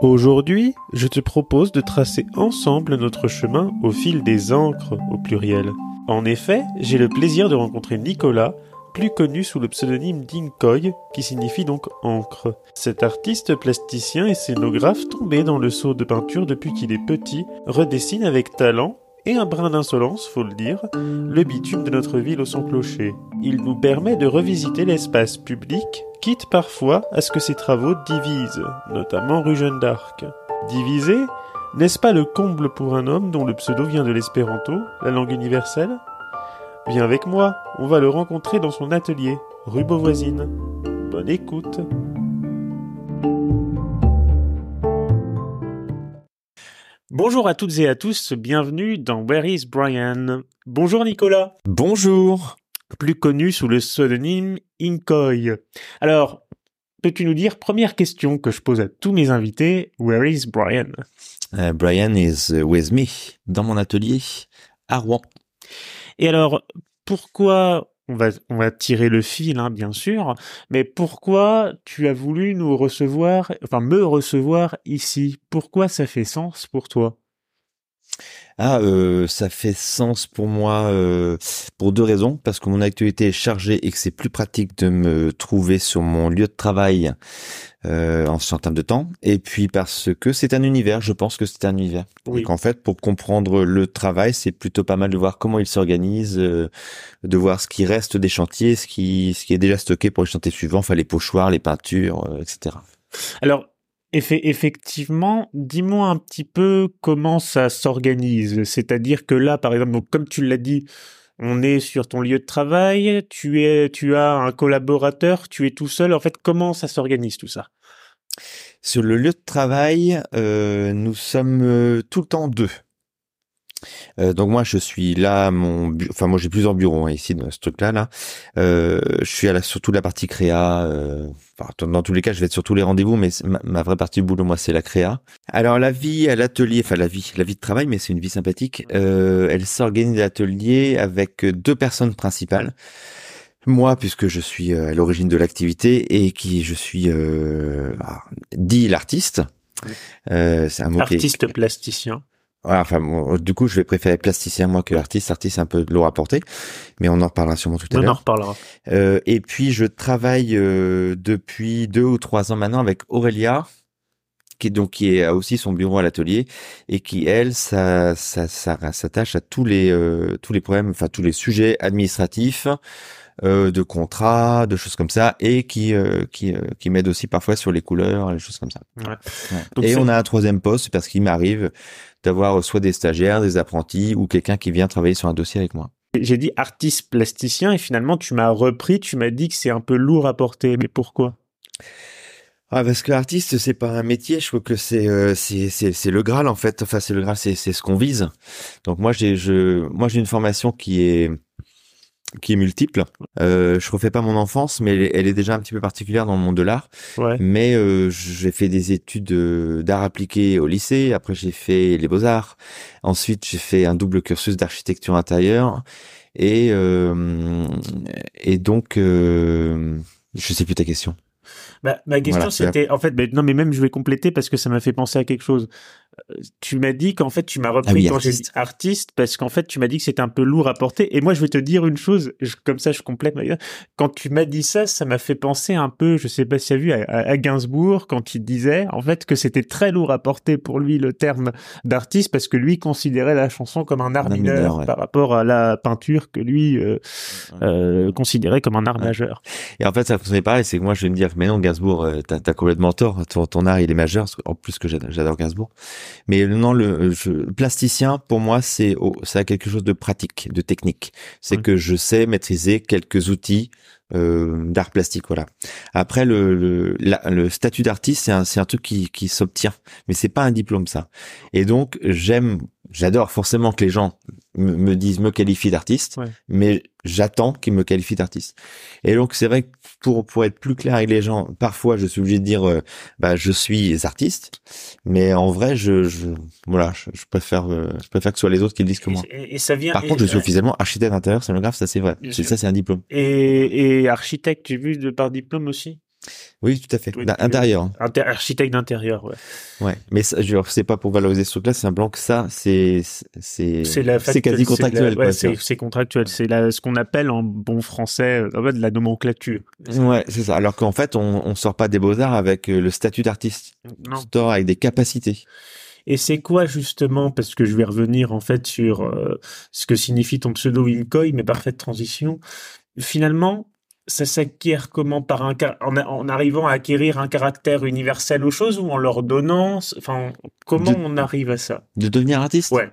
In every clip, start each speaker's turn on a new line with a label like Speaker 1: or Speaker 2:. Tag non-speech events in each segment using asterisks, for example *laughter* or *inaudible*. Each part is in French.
Speaker 1: Aujourd'hui, je te propose de tracer ensemble notre chemin au fil des encres au pluriel. En effet, j'ai le plaisir de rencontrer Nicolas, plus connu sous le pseudonyme d'Inkoy, qui signifie donc encre. Cet artiste plasticien et scénographe tombé dans le seau de peinture depuis qu'il est petit, redessine avec talent et un brin d'insolence, faut le dire, le bitume de notre ville au son clocher. Il nous permet de revisiter l'espace public, quitte parfois à ce que ses travaux divisent, notamment rue Jeanne d'Arc. Diviser, n'est-ce pas le comble pour un homme dont le pseudo vient de l'espéranto, la langue universelle? Viens avec moi, on va le rencontrer dans son atelier, rue Beauvoisine. Bonne écoute Bonjour à toutes et à tous, bienvenue dans Where is Brian? Bonjour Nicolas
Speaker 2: Bonjour
Speaker 1: Plus connu sous le pseudonyme Inkoy. Alors, peux-tu nous dire, première question que je pose à tous mes invités, Where is Brian?
Speaker 2: Uh, Brian is with me, dans mon atelier, à Rouen.
Speaker 1: Et alors, pourquoi on va, on tirer le fil, hein, bien sûr, mais pourquoi tu as voulu nous recevoir, enfin me recevoir ici? Pourquoi ça fait sens pour toi?
Speaker 2: Ah, euh, ça fait sens pour moi euh, pour deux raisons. Parce que mon actualité est chargée et que c'est plus pratique de me trouver sur mon lieu de travail euh, en, en termes de temps. Et puis parce que c'est un univers, je pense que c'est un univers. Oui. Donc en fait, pour comprendre le travail, c'est plutôt pas mal de voir comment il s'organise, euh, de voir ce qui reste des chantiers, ce qui, ce qui est déjà stocké pour les chantiers suivants, enfin les pochoirs, les peintures, euh, etc.
Speaker 1: Alors, effectivement, dis-moi un petit peu comment ça s'organise. C'est-à-dire que là, par exemple, comme tu l'as dit, on est sur ton lieu de travail, tu es, tu as un collaborateur, tu es tout seul. En fait, comment ça s'organise tout ça?
Speaker 2: Sur le lieu de travail, euh, nous sommes euh, tout le temps deux. Euh, donc moi je suis là, mon, enfin moi j'ai plusieurs bureaux hein, ici dans ce truc-là. Là, euh, je suis à la, surtout la partie créa. Euh, enfin, dans tous les cas, je vais être sur tous les rendez-vous, mais ma, ma, vraie partie du boulot, moi, c'est la créa. Alors la vie à l'atelier, enfin la vie, la vie de travail, mais c'est une vie sympathique. Elle s'organise l'atelier avec deux personnes principales. Moi, puisque je suis à l'origine de l'activité et qui je suis euh, dit l'artiste.
Speaker 1: c'est un mot artiste plasticien.
Speaker 2: Voilà, enfin, bon, du coup, je vais préférer plasticien moi que l'artiste. Artiste, c'est un peu de lourd à porter, mais on en reparlera sûrement tout à l'heure.
Speaker 1: On en reparlera.
Speaker 2: Euh, et puis, je travaille euh, depuis deux ou trois ans maintenant avec Aurélia, qui donc qui a aussi son bureau à l'atelier et qui elle, ça, ça, ça, s'attache à tous les euh, tous les problèmes, enfin tous les sujets administratifs. Euh, de contrats, de choses comme ça, et qui euh, qui, euh, qui m'aide aussi parfois sur les couleurs, les choses comme ça. Ouais. Ouais. Et on a un troisième poste parce qu'il m'arrive d'avoir soit des stagiaires, des apprentis ou quelqu'un qui vient travailler sur un dossier avec moi.
Speaker 1: J'ai dit artiste plasticien et finalement tu m'as repris, tu m'as dit que c'est un peu lourd à porter. Mais pourquoi?
Speaker 2: Ah parce que l'artiste c'est pas un métier, je trouve que c'est euh, c'est c'est c'est le graal en fait. Enfin c'est le graal, c'est c'est ce qu'on vise. Donc moi j'ai je moi j'ai une formation qui est qui est multiple. Euh, je refais pas mon enfance, mais elle est, elle est, déjà un petit peu particulière dans le monde de l'art.
Speaker 1: Ouais.
Speaker 2: Mais euh, j'ai fait des études d'art appliqué au lycée. Après, j'ai fait les beaux arts. Ensuite, j'ai fait un double cursus d'architecture intérieure. Et euh, et donc, euh, je sais plus ta question.
Speaker 1: Bah, ma question voilà, c'était en fait bah, non mais même je vais compléter parce que ça m'a fait penser à quelque chose tu m'as dit qu'en fait tu m'as repris ah oui, quand j'ai dit artiste parce qu'en fait tu m'as dit que c'était un peu lourd à porter et moi je vais te dire une chose je, comme ça je complète quand tu m'as dit ça ça m'a fait penser un peu je sais pas si tu as vu à, à, Gainsbourg quand il disait en fait que c'était très lourd à porter pour lui le terme d'artiste parce que lui considérait la chanson comme un art
Speaker 2: Un
Speaker 1: mineur,
Speaker 2: mineur, ouais.
Speaker 1: par rapport à la peinture que lui euh, euh, considérait comme un art
Speaker 2: Ouais.
Speaker 1: majeur
Speaker 2: Et en fait, ça fonctionnait pareil. C'est que moi, je vais me dire, mais non, Gainsbourg, euh, t'as as complètement tort. Ton, ton art, il est majeur. En plus que j'adore Gainsbourg. Mais non, le je, plasticien, pour moi, c'est oh, ça a quelque chose de pratique, de technique. C'est
Speaker 1: Ouais.
Speaker 2: que je sais maîtriser quelques outils euh, d'art plastique, voilà. Après, le, le, la- le statut d'artiste, c'est un, c'est un truc qui, qui s'obtient, mais c'est pas un diplôme, ça. Et donc, j'aime, j'adore forcément que les gens me, me disent, me qualifient d'artiste,
Speaker 1: Ouais.
Speaker 2: mais j'attends qu'ils me qualifient d'artiste. Et donc, c'est vrai que pour, pour être plus clair avec les gens, parfois, je suis obligé de dire, euh, bah, je suis artiste, mais en vrai, je, je voilà, je, je préfère, euh, je préfère que ce soit les autres qui le disent que moi.
Speaker 1: et, et ça vient
Speaker 2: Par
Speaker 1: et-
Speaker 2: contre, je suis officiellement architecte d'intérieur, scénographe, ça c'est vrai. Ça, c'est un diplôme.
Speaker 1: et, et architecte j'ai vu de par diplôme aussi?
Speaker 2: Oui, tout à fait.
Speaker 1: Tu-
Speaker 2: Intérieur. hein.
Speaker 1: Inter- architecte d'intérieur, ouais.
Speaker 2: Ouais. Mais c'est pas pour valoriser ce truc-là, c'est simplement que ça, c'est, c'est,
Speaker 1: C'est la
Speaker 2: c'est
Speaker 1: factu-
Speaker 2: quasi contractuel,
Speaker 1: ouais, c'est,
Speaker 2: tu
Speaker 1: c'est contractuel. C'est ce qu'on appelle en bon français, en fait, la nomenclature.
Speaker 2: Ouais, c'est ça. Alors qu'en fait, on, on sort pas des beaux-arts avec euh, le statut d'artiste.
Speaker 1: Non.
Speaker 2: On sort avec des capacités.
Speaker 1: Et c'est quoi justement, parce que je vais revenir en fait sur euh, ce que signifie ton pseudo Wincoy, mais parfaite transition. Finalement, ça s'acquiert comment par un en, en arrivant à acquérir un caractère universel aux choses ou en leur donnant, enfin, comment
Speaker 2: De-
Speaker 1: on arrive à ça?
Speaker 2: De devenir artiste?
Speaker 1: Ouais.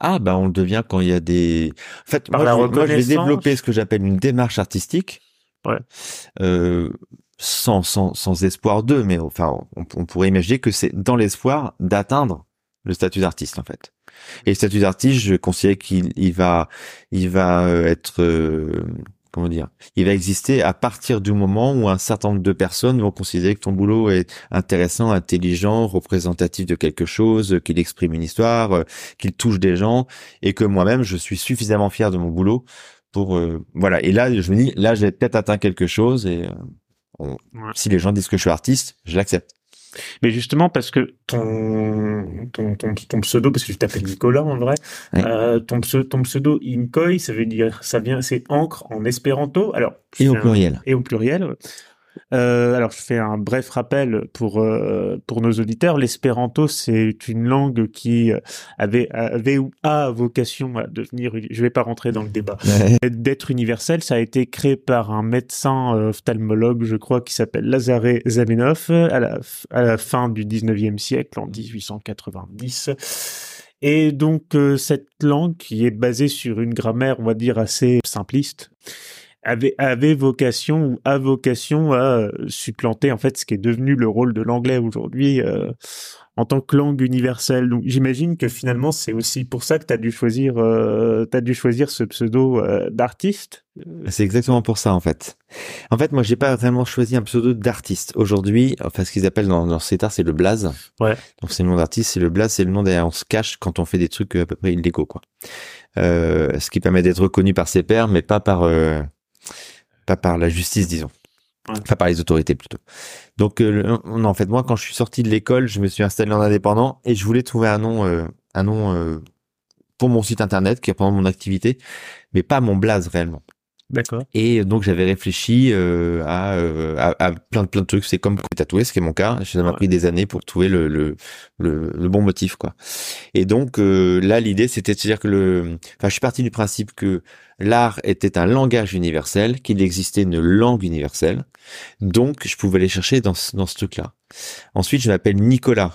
Speaker 2: Ah, bah, on le devient quand il y a des, en fait,
Speaker 1: Par
Speaker 2: moi,
Speaker 1: la
Speaker 2: je, moi, je vais développer ce que j'appelle une démarche artistique.
Speaker 1: Ouais.
Speaker 2: Euh, sans, sans, sans espoir d'eux, mais enfin, on, on pourrait imaginer que c'est dans l'espoir d'atteindre le statut d'artiste, en fait. Et le statut d'artiste, je considère qu'il il va, il va euh, être, euh, comment dire, il va exister à partir du moment où un certain nombre de personnes vont considérer que ton boulot est intéressant, intelligent, représentatif de quelque chose, qu'il exprime une histoire, euh, qu'il touche des gens, et que moi-même, je suis suffisamment fier de mon boulot pour, euh, voilà. Et là, je me dis, là, j'ai peut-être atteint quelque chose, et euh, on-
Speaker 1: Ouais.
Speaker 2: si les gens disent que je suis artiste, je l'accepte.
Speaker 1: Mais justement parce que ton, ton, ton, ton pseudo, parce que tu t'appelles Nicolas en vrai, euh, ton, pseudo, ton pseudo Inkoy, ça veut dire, ça vient, c'est encre en espéranto. Alors, je
Speaker 2: Et au
Speaker 1: un-
Speaker 2: pluriel.
Speaker 1: et au pluriel. Euh, alors, je fais un bref rappel pour euh, pour nos auditeurs. L'espéranto, c'est une langue qui euh, avait avait ou a vocation à devenir. Je vais pas rentrer dans le débat. D'être universel, ça a été créé par un médecin euh, ophtalmologue, je crois, qui s'appelle Lazare Zamenhof à la à la fin du 19e siècle, en 1890. Et donc cette langue, qui est basée sur une grammaire, on va dire assez simpliste, avait, avait vocation ou a vocation à euh, supplanter en fait ce qui est devenu le rôle de l'anglais aujourd'hui euh, en tant que langue universelle. Donc j'imagine que finalement c'est aussi pour ça que tu as dû choisir euh, t'as dû choisir ce pseudo euh, d'artiste.
Speaker 2: C'est exactement pour ça en fait. En fait, moi, j'ai pas vraiment choisi un pseudo d'artiste. Aujourd'hui, enfin, ce qu'ils appellent dans, dans cet art, c'est le blaze.
Speaker 1: Ouais.
Speaker 2: Donc, c'est le nom d'artiste, c'est le blaze, c'est le nom derrière on se cache quand on fait des trucs euh, à peu près illégaux, quoi. Euh, ce qui permet d'être reconnu par ses pairs, mais pas par, euh, pas par la justice, disons.
Speaker 1: Ouais.
Speaker 2: Enfin, par les autorités plutôt. Donc, euh, non, en fait, moi, quand je suis sorti de l'école, je me suis installé en indépendant et je voulais trouver un nom, euh, un nom euh, pour mon site internet qui représente mon activité, mais pas mon blaze réellement.
Speaker 1: D'accord.
Speaker 2: Et donc j'avais réfléchi euh, à, euh, à, à plein de plein de trucs. C'est comme tatouer, ce qui est mon cas. Ça m'a
Speaker 1: Ouais.
Speaker 2: pris des années pour trouver le le, le, le bon motif, quoi. Et donc euh, là, l'idée, c'était de se dire que le, enfin, je suis parti du principe que l'art était un langage universel, qu'il existait une langue universelle. Donc je pouvais aller chercher dans dans ce truc-là. Ensuite, je m'appelle Nicolas.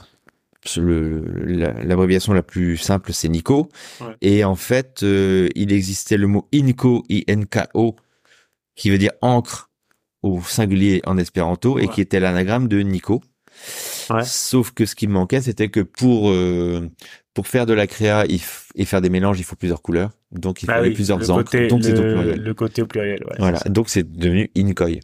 Speaker 2: L'abréviation la, plus simple, c'est Nico.
Speaker 1: Ouais.
Speaker 2: Et en fait, euh, il existait le mot Inco, I-N-K-O, qui veut dire encre au singulier en espéranto et qui était l'anagramme de Nico.
Speaker 1: Ouais.
Speaker 2: Sauf que ce qui me manquait, c'était que pour euh, pour faire de la créa et faire des mélanges, il faut plusieurs couleurs. Donc il
Speaker 1: Bah
Speaker 2: fallait
Speaker 1: oui,
Speaker 2: plusieurs encres.
Speaker 1: côté,
Speaker 2: donc c'est au
Speaker 1: le,
Speaker 2: pluriel.
Speaker 1: le côté au pluriel. Ouais,
Speaker 2: Voilà, donc c'est devenu Incoy.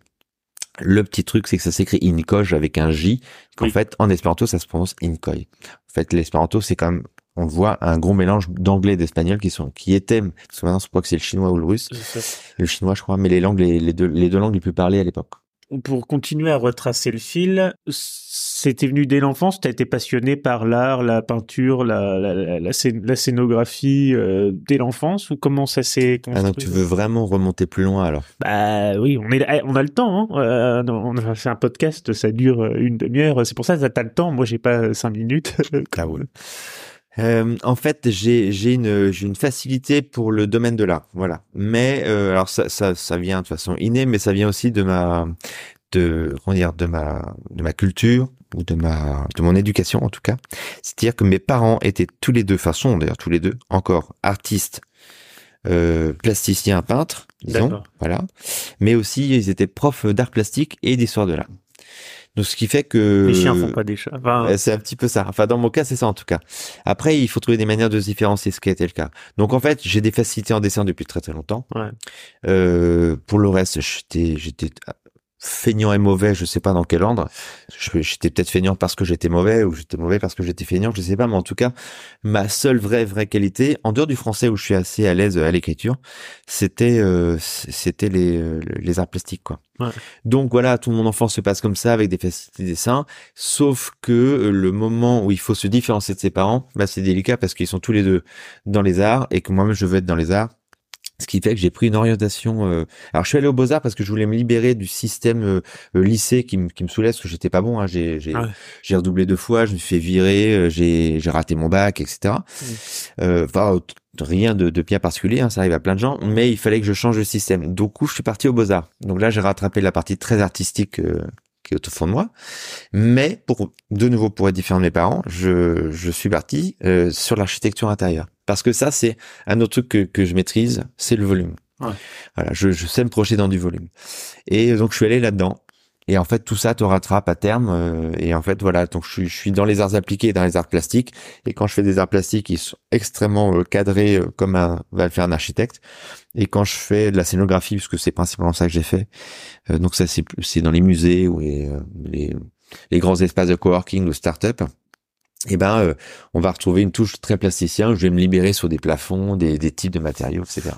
Speaker 2: Le petit truc, c'est que ça s'écrit Incoge avec un J, qu'en
Speaker 1: Oui.
Speaker 2: fait, en espéranto, ça se prononce Incoy. En fait, l'espéranto, c'est quand même, on voit, un gros mélange d'anglais et d'espagnol qui sont, qui étaient, parce que maintenant, je crois que c'est le chinois ou le russe, le chinois, je crois, mais les langues, les, les deux, les deux langues les plus parlées à l'époque.
Speaker 1: Pour continuer à retracer le fil, c'était venu dès l'enfance. Tu as été passionné par l'art, la peinture, la, la, la, la scén- la scénographie euh, dès l'enfance ou comment ça s'est
Speaker 2: Ah
Speaker 1: construit
Speaker 2: donc, tu veux vraiment remonter plus loin, alors?
Speaker 1: Bah oui, on est, on a le temps. Hein. Euh, on a fait un podcast, ça dure euh, une demi-heure. C'est pour ça que t'as le temps. Moi, j'ai pas cinq minutes.
Speaker 2: Ah ouais. *laughs* Euh, en fait, j'ai j'ai une j'ai une facilité pour le domaine de l'art, voilà. Mais euh, alors ça ça ça vient de façon innée, mais ça vient aussi de ma de comment dire de ma de ma culture ou de ma de mon éducation en tout cas. C'est-à-dire que mes parents étaient tous les deux, enfin sont d'ailleurs tous les deux encore artistes, euh, plasticiens, peintres, disons, voilà. Mais aussi ils étaient profs d'art plastique et d'histoire de l'art. Donc ce qui fait que
Speaker 1: Les chiens font pas des chats. Enfin,
Speaker 2: c'est un petit peu ça. Enfin, dans mon cas, c'est ça en tout cas. Après, il faut trouver des manières de se différencier, ce qui a été le cas. Donc, en fait, j'ai des facilités en dessin depuis très très longtemps.
Speaker 1: Ouais.
Speaker 2: Euh, pour le reste, j'étais, j'étais feignant et mauvais, je sais pas dans quel ordre. J'étais peut-être feignant parce que j'étais mauvais ou j'étais mauvais parce que j'étais feignant, je sais pas, mais en tout cas, ma seule vraie vraie qualité, en dehors du français où je suis assez à l'aise à l'écriture, c'était euh, c'était les euh, les arts plastiques quoi.
Speaker 1: Ouais.
Speaker 2: Donc voilà, tout mon enfance se passe comme ça avec des facilités de dessin, sauf que euh, le moment où il faut se différencier de ses parents, bah c'est délicat parce qu'ils sont tous les deux dans les arts et que moi-même je veux être dans les arts. Ce qui fait que j'ai pris une orientation. euh, Alors, je suis allé au Beaux Arts parce que je voulais me libérer du système euh, euh, lycée qui, me- qui me saoulait parce que j'étais pas bon. Hein. J'ai j'ai
Speaker 1: Ouais.
Speaker 2: j'ai redoublé deux fois, je me suis fait virer, euh, j'ai j'ai raté mon bac, etc. Euh, Enfin, t- rien de, de bien particulier, hein, ça arrive à plein de gens, mais il fallait que je change de système. Du coup, je suis parti au Beaux Arts. Donc là, j'ai rattrapé la partie très artistique euh, qui est au fond de moi. Mais pour de nouveau, pour être différent de mes parents, je je suis parti euh, sur l'architecture intérieure parce que ça, c'est un autre truc que, que je maîtrise, c'est le volume.
Speaker 1: Ouais.
Speaker 2: Voilà, je, je sais me projeter dans du volume. Et donc je suis allé là-dedans. Et en fait, tout ça te rattrape à terme. euh, et en fait, voilà, donc je suis, je suis dans les arts appliqués, et dans les arts plastiques. Et quand je fais des arts plastiques, ils sont extrêmement euh, cadrés euh, comme un, va le faire un architecte. Et quand je fais de la scénographie, puisque c'est principalement ça que j'ai fait, euh, donc ça c'est dans les musées ou les, euh, les, les grands espaces de coworking ou start-up. Et ben, euh, on va retrouver une touche très plasticien. Je vais me libérer sur des plafonds, des, types de matériaux, etc.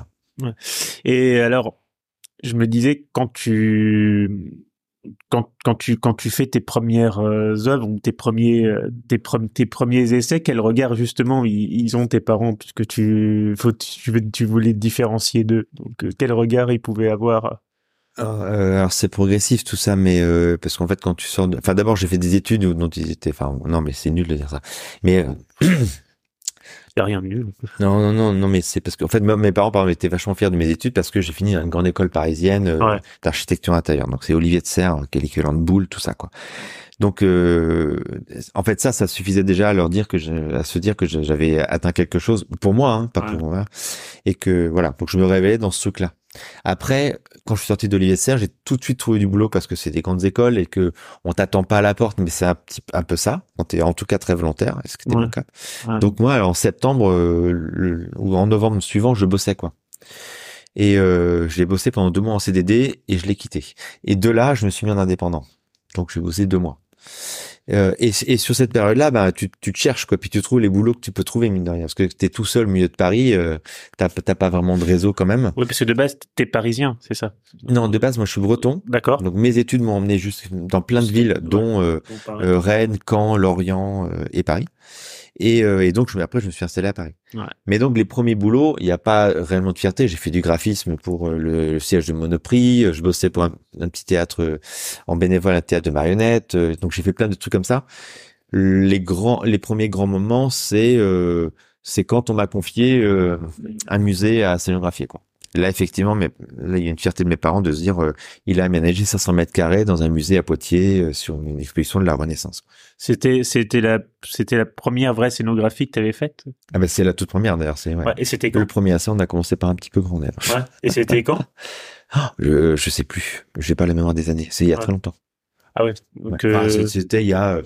Speaker 1: Et alors, je me disais quand tu quand, tu quand tu fais tes premières euh, œuvres tes premiers euh, tes, pre- tes premiers essais, quel regard justement ils, ont tes parents? Puisque tu tu, voulais te différencier d'eux. Quel regard ils pouvaient avoir
Speaker 2: Alors, euh, alors, c'est progressif tout ça, mais euh, parce qu'en fait quand tu sors, de... enfin d'abord j'ai fait des études où- dont ils étaient, enfin non mais c'est nul de dire ça, mais euh, *clears throat*
Speaker 1: y a rien de nul.
Speaker 2: non non non non mais c'est parce qu'en fait mes parents par exemple, étaient vachement fiers de mes études parce que j'ai fini dans une grande école parisienne euh,
Speaker 1: Ouais.
Speaker 2: d'architecture intérieure, donc c'est Olivier de Serre qui est l'équivalent de Boulle tout ça quoi. Donc euh, en fait ça ça suffisait déjà à leur dire que je, à se dire que j'avais atteint quelque chose pour moi hein, pas
Speaker 1: Ouais.
Speaker 2: pour moi et que voilà que je me révélais dans ce truc là. Après, quand je suis sorti de Serre, j'ai tout de suite trouvé du boulot parce que c'est des grandes écoles et que on t'attend pas à la porte, mais c'est un petit un peu ça. Quand t'es en tout cas très volontaire, est-ce que
Speaker 1: Ouais.
Speaker 2: mon cas?
Speaker 1: Ouais.
Speaker 2: Donc moi, en septembre euh, le- ou en novembre suivant, je bossais quoi. Et euh, je l'ai bossé pendant deux mois en CDD et je l'ai quitté. Et de là, je me suis mis en indépendant. Donc j'ai bossé deux mois. Euh, et, et sur cette période-là, bah, tu, tu te cherches quoi, puis tu trouves les boulots que tu peux trouver mine de rien, parce que t'es tout seul au milieu de Paris, euh, t'as pas vraiment de réseau quand même.
Speaker 1: Oui, parce que de base t'es parisien, c'est ça?
Speaker 2: Non, de base, moi, je suis breton.
Speaker 1: D'accord.
Speaker 2: Donc mes études m'ont emmené juste dans plein de villes, dont euh, euh, Rennes, Caen, Lorient euh, et Paris. Et, euh, et donc je, après je me suis installé à Paris.
Speaker 1: Ouais.
Speaker 2: Mais donc les premiers boulots, il n'y a pas réellement de fierté. J'ai fait du graphisme pour euh, le, le siège de Monoprix. Je bossais pour un, un petit théâtre euh, en bénévole, un théâtre de marionnettes. euh, Donc j'ai fait plein de trucs comme ça. Les grands, les premiers grands moments, c'est euh, c'est quand on m'a confié euh, un musée à scénographier quoi. Là effectivement, mais là il y a une fierté de mes parents de se dire euh, il a aménagé 500 mètres carrés dans un musée à Poitiers euh, sur une exposition de la Renaissance.
Speaker 1: C'était c'était la c'était la première vraie scénographie que t'avais faite?
Speaker 2: Ah ben c'est la toute première d'ailleurs. C'est ouais.
Speaker 1: Ouais. Et c'était quand?
Speaker 2: Le premier essai. On a commencé par un petit peu grand d'ailleurs.
Speaker 1: Ouais. Et c'était quand? *laughs*
Speaker 2: Je je sais plus. J'ai pas la mémoire des années. C'est il y a
Speaker 1: Ouais.
Speaker 2: très longtemps.
Speaker 1: Ah ouais.
Speaker 2: Ouais.
Speaker 1: Donc
Speaker 2: Enfin,
Speaker 1: euh,
Speaker 2: c'était il y a euh,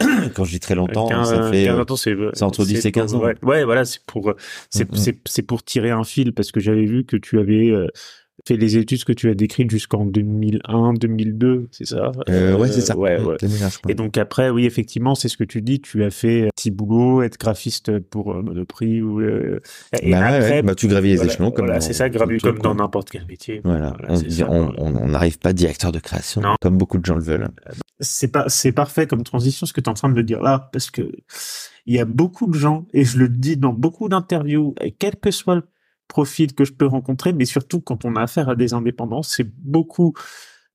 Speaker 2: *clears throat* quand je dis très longtemps,
Speaker 1: 15,
Speaker 2: ça fait
Speaker 1: 15
Speaker 2: euh,
Speaker 1: c'est
Speaker 2: entre 10 et 15 ans.
Speaker 1: Ouais, ouais, voilà, c'est pour c'est
Speaker 2: Mhm.
Speaker 1: c'est c'est pour tirer un fil parce que j'avais vu que tu avais euh, fait les études que tu as décrites jusqu'en 2001, 2002, c'est ça?
Speaker 2: Euh, ouais c'est ça.
Speaker 1: Ouais, ouais.
Speaker 2: 2001, je crois.
Speaker 1: Et donc après, oui, effectivement, c'est ce que tu dis. Tu as fait un petit boulot, être graphiste pour euh, Monoprix ou. euh, et
Speaker 2: Bah
Speaker 1: après,
Speaker 2: ouais. Bah, tu gravis les
Speaker 1: voilà,
Speaker 2: échelons comme
Speaker 1: voilà,
Speaker 2: dans-
Speaker 1: c'est ça,
Speaker 2: tout,
Speaker 1: comme
Speaker 2: quoi.
Speaker 1: dans n'importe quel métier.
Speaker 2: Voilà,
Speaker 1: Voilà,
Speaker 2: on n'arrive pas directeur de création,
Speaker 1: Non.
Speaker 2: comme beaucoup de gens le veulent.
Speaker 1: c'est pas c'est parfait comme transition ce que tu es en train de me dire là parce que il y a beaucoup de gens et je le dis dans beaucoup d'interviews quel que soit le profil que je peux rencontrer mais surtout quand on a affaire à des indépendants c'est beaucoup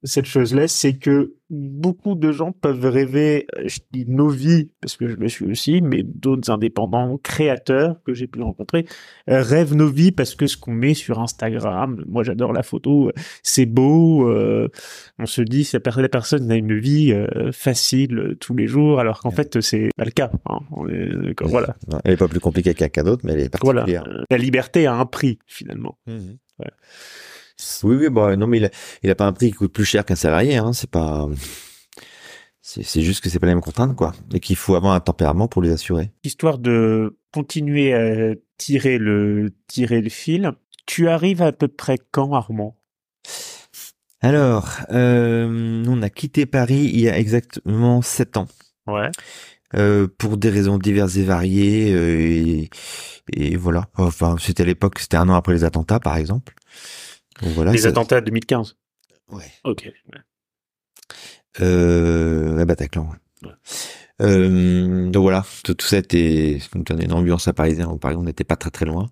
Speaker 1: cette chose-là c'est que beaucoup de gens peuvent rêver euh, je dis nos vies parce que je le suis aussi mais d'autres indépendants créateurs que j'ai pu rencontrer euh, rêvent nos vies parce que ce qu'on met sur Instagram moi j'adore la photo euh, c'est beau euh, on se dit si la per- la personne a une vie euh, facile tous les jours, alors qu'en
Speaker 2: Ouais.
Speaker 1: fait c'est pas le cas. hein. On est Voilà,
Speaker 2: Elle est pas plus compliquée qu'un qu'un d'autre, mais elle est
Speaker 1: voilà.
Speaker 2: particulière.
Speaker 1: Euh, La liberté a un prix finalement. Ouais.
Speaker 2: Oui, oui, bon, non, mais il a, il a pas un prix qui coûte plus cher qu'un salarié, hein, c'est pas, c'est, juste que c'est pas les mêmes contraintes, quoi. Et qu'il faut avoir un tempérament pour les assurer.
Speaker 1: Histoire de continuer à tirer le tirer le fil. Tu arrives à peu près quand, Armand?
Speaker 2: Alors, euh, nous, on a quitté Paris il y a exactement sept ans.
Speaker 1: Ouais.
Speaker 2: Euh, pour des raisons diverses et variées euh, et, et voilà. Enfin, c'était à l'époque, c'était un an après les attentats, par exemple.
Speaker 1: Donc voilà. Les attentats de 2015.
Speaker 2: Ouais.
Speaker 1: Ok.
Speaker 2: Euh, Bataclan. Ouais.
Speaker 1: Ouais.
Speaker 2: Euh, donc voilà, tout, tout ça était nous donnait une ambiance à Parisien. Où Paris, on n'était pas très très loin,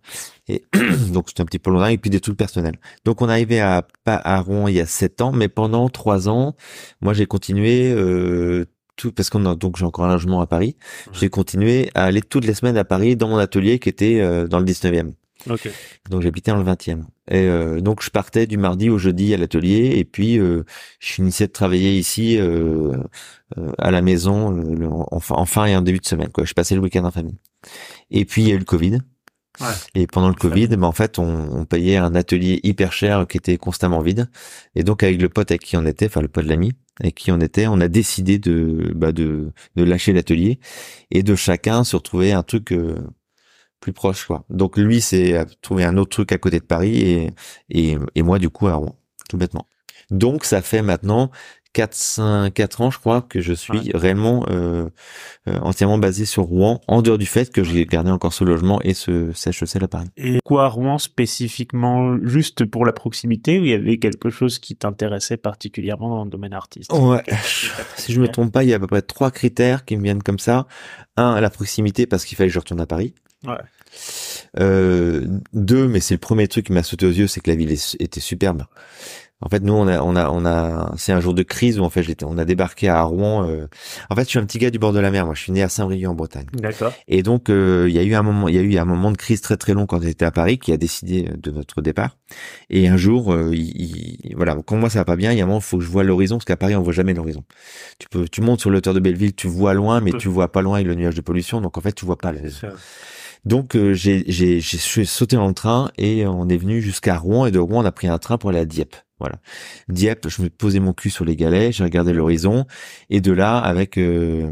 Speaker 2: et *clears throat* donc c'était un petit peu loin. Et puis des trucs personnels. Donc on est arrivé à à Rouen il y a sept ans, mais pendant trois ans, moi j'ai continué euh, tout parce qu'on a donc j'ai encore un logement à Paris. J'ai continué à aller toutes les semaines à Paris dans mon atelier qui était euh, dans le 19e.
Speaker 1: Ok.
Speaker 2: Donc j'habitais dans le 20e. Et euh, donc je partais du mardi au jeudi à l'atelier et puis euh, je finissais de travailler ici euh, euh, à la maison le, le- en, fin- en fin et en début de semaine. Quoi. Je passais le week-end en famille. Et puis il y a eu le Covid.
Speaker 1: Ouais.
Speaker 2: Et pendant le Covid, ben, en fait, on, on payait un atelier hyper cher qui était constamment vide. Et donc avec le pote avec qui on était, enfin le pote de l'ami avec qui on était, on a décidé de bah, de, de lâcher l'atelier et de chacun se retrouver un truc euh, plus proche quoi. Donc lui c'est trouver un autre truc à côté de Paris et et, et moi du coup à Rouen tout bêtement. Donc ça fait maintenant 4 5 4 ans je crois que je suis
Speaker 1: Ouais.
Speaker 2: réellement euh, euh, entièrement basé sur Rouen en dehors du fait que j'ai gardé encore ce logement et ce CHEC à Paris.
Speaker 1: Et quoi Rouen spécifiquement juste pour la proximité ou il y avait quelque chose qui t'intéressait particulièrement dans le domaine artistique
Speaker 2: Ouais. Si je me trompe pas, il y a à peu près trois critères qui me viennent comme ça. Un, la proximité parce qu'il fallait que je retourne à Paris.
Speaker 1: Ouais.
Speaker 2: Euh, deux, mais c'est le premier truc qui m'a sauté aux yeux, c'est que la ville est- était superbe. En fait, nous, on a, on a, on a, c'est un jour de crise où en fait, j'étais, on a débarqué à Rouen. euh, En fait, je suis un petit gars du bord de la mer. Moi, je suis né à Saint-Brieuc en Bretagne.
Speaker 1: D'accord.
Speaker 2: Et donc, euh, il y a eu un moment, il y a eu un moment de crise très très long quand j'étais à Paris, qui a décidé de notre départ. Et un jour, euh, il, il- voilà, quand moi ça va pas bien, il y a un moment, il faut que je vois l'horizon, parce qu'à Paris, on voit jamais l'horizon. Tu peux, tu montes sur le hauteur de Belleville, tu vois loin, mais tu vois pas loin avec le nuage de pollution, donc en fait, tu vois pas. le-
Speaker 1: Ça-
Speaker 2: Donc, euh, j'ai, j'ai, je suis sauté dans le train et on est venu jusqu'à Rouen, et de Rouen, on a pris un train pour aller à Dieppe. Voilà. Dieppe, je me posais mon cul sur les galets, j'ai regardé l'horizon, et de là, avec euh,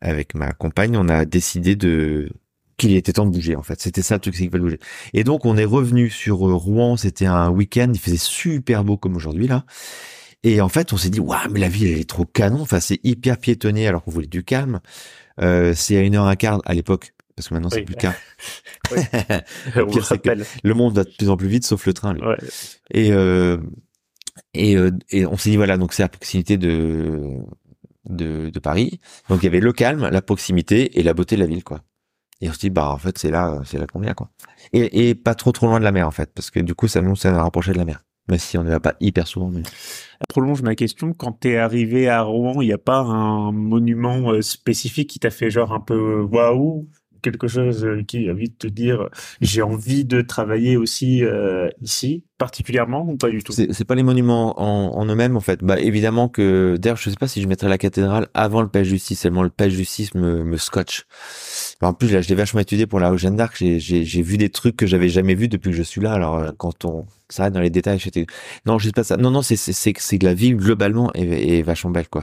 Speaker 2: avec ma compagne, on a décidé de qu'il était temps de bouger en fait. C'était ça le truc, c'est qu'il fallait bouger. Et donc on est revenu sur euh, Rouen, c'était un week-end, il faisait super beau comme aujourd'hui là. Et en fait, on s'est dit, waouh, mais la ville, elle est trop canon. Enfin, c'est hyper piétonné alors qu'on voulait du calme. Euh, c'est à une heure un quart à l'époque, parce que maintenant c'est plus le cas. *laughs* *laughs* Pire,
Speaker 1: le
Speaker 2: c'est que-
Speaker 1: rappelle.
Speaker 2: Le monde va de plus en plus vite, sauf le train. lui.
Speaker 1: Ouais.
Speaker 2: Et euh, et, euh, et on s'est dit voilà, donc c'est à proximité de, de de Paris. Donc il y avait le calme, la proximité et la beauté de la ville quoi. Et on s'est dit bah en fait c'est là c'est là qu'on vient quoi. Et et pas trop trop loin de la mer en fait parce que du coup ça nous ça nous rapprochait de la mer. Même si on ne va pas hyper souvent mais
Speaker 1: prolonge ma question. Quand t'es arrivé à Rouen, il n'y a pas un monument euh, spécifique qui t'a fait genre un peu waouh, quelque chose euh, qui a envie de te dire j'ai envie de travailler aussi euh, ici, particulièrement ou pas du tout?
Speaker 2: C'est pas les monuments en, en eux-mêmes en fait. Bah évidemment que d'ailleurs je sais pas si je mettrais la cathédrale avant le Page Justice, seulement le Page Justice me, me scotche. En plus là je l'ai vachement étudié pour la Jeanne d'Arc, j'ai vu des trucs que j'avais jamais vus depuis que je suis là. Alors euh, quand on s'arrête dans les détails, j'étais non je sais pas ça. Non non c'est c'est c'est que la ville globalement est, est vachement belle quoi.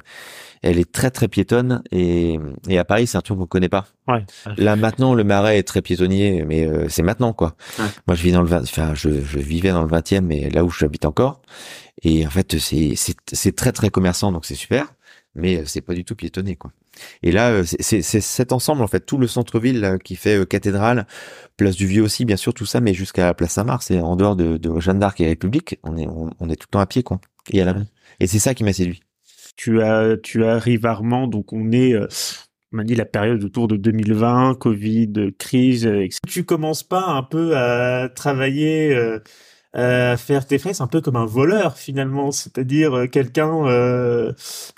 Speaker 2: Elle est très très piétonne et et à Paris c'est un truc qu'on connaît pas.
Speaker 1: Ouais.
Speaker 2: Là maintenant le Marais est très piétonnier mais euh, c'est maintenant quoi.
Speaker 1: Ouais.
Speaker 2: Moi je vis dans le 20 enfin je, je vivais dans le 20e mais là où j'habite encore et en fait c'est c'est c'est très très commerçant donc c'est super mais euh, c'est pas du tout piétonné quoi. Et là euh, c'est cet ensemble en fait tout le centre-ville qui fait euh, cathédrale, place du Vieux aussi bien sûr tout ça mais jusqu'à la place Saint-Marc c'est en dehors de Jeanne d'Arc et République, on est on, est tout le temps à pied quoi. Et à la et c'est ça qui m'a séduit.
Speaker 1: Tu as, tu arrives rarement, donc on est, euh, on m'a dit la période autour de 2020, Covid, crise. etc. Tu commences pas un peu à travailler, à faire tes frais, c'est un peu comme un voleur finalement, c'est-à-dire euh, quelqu'un, euh,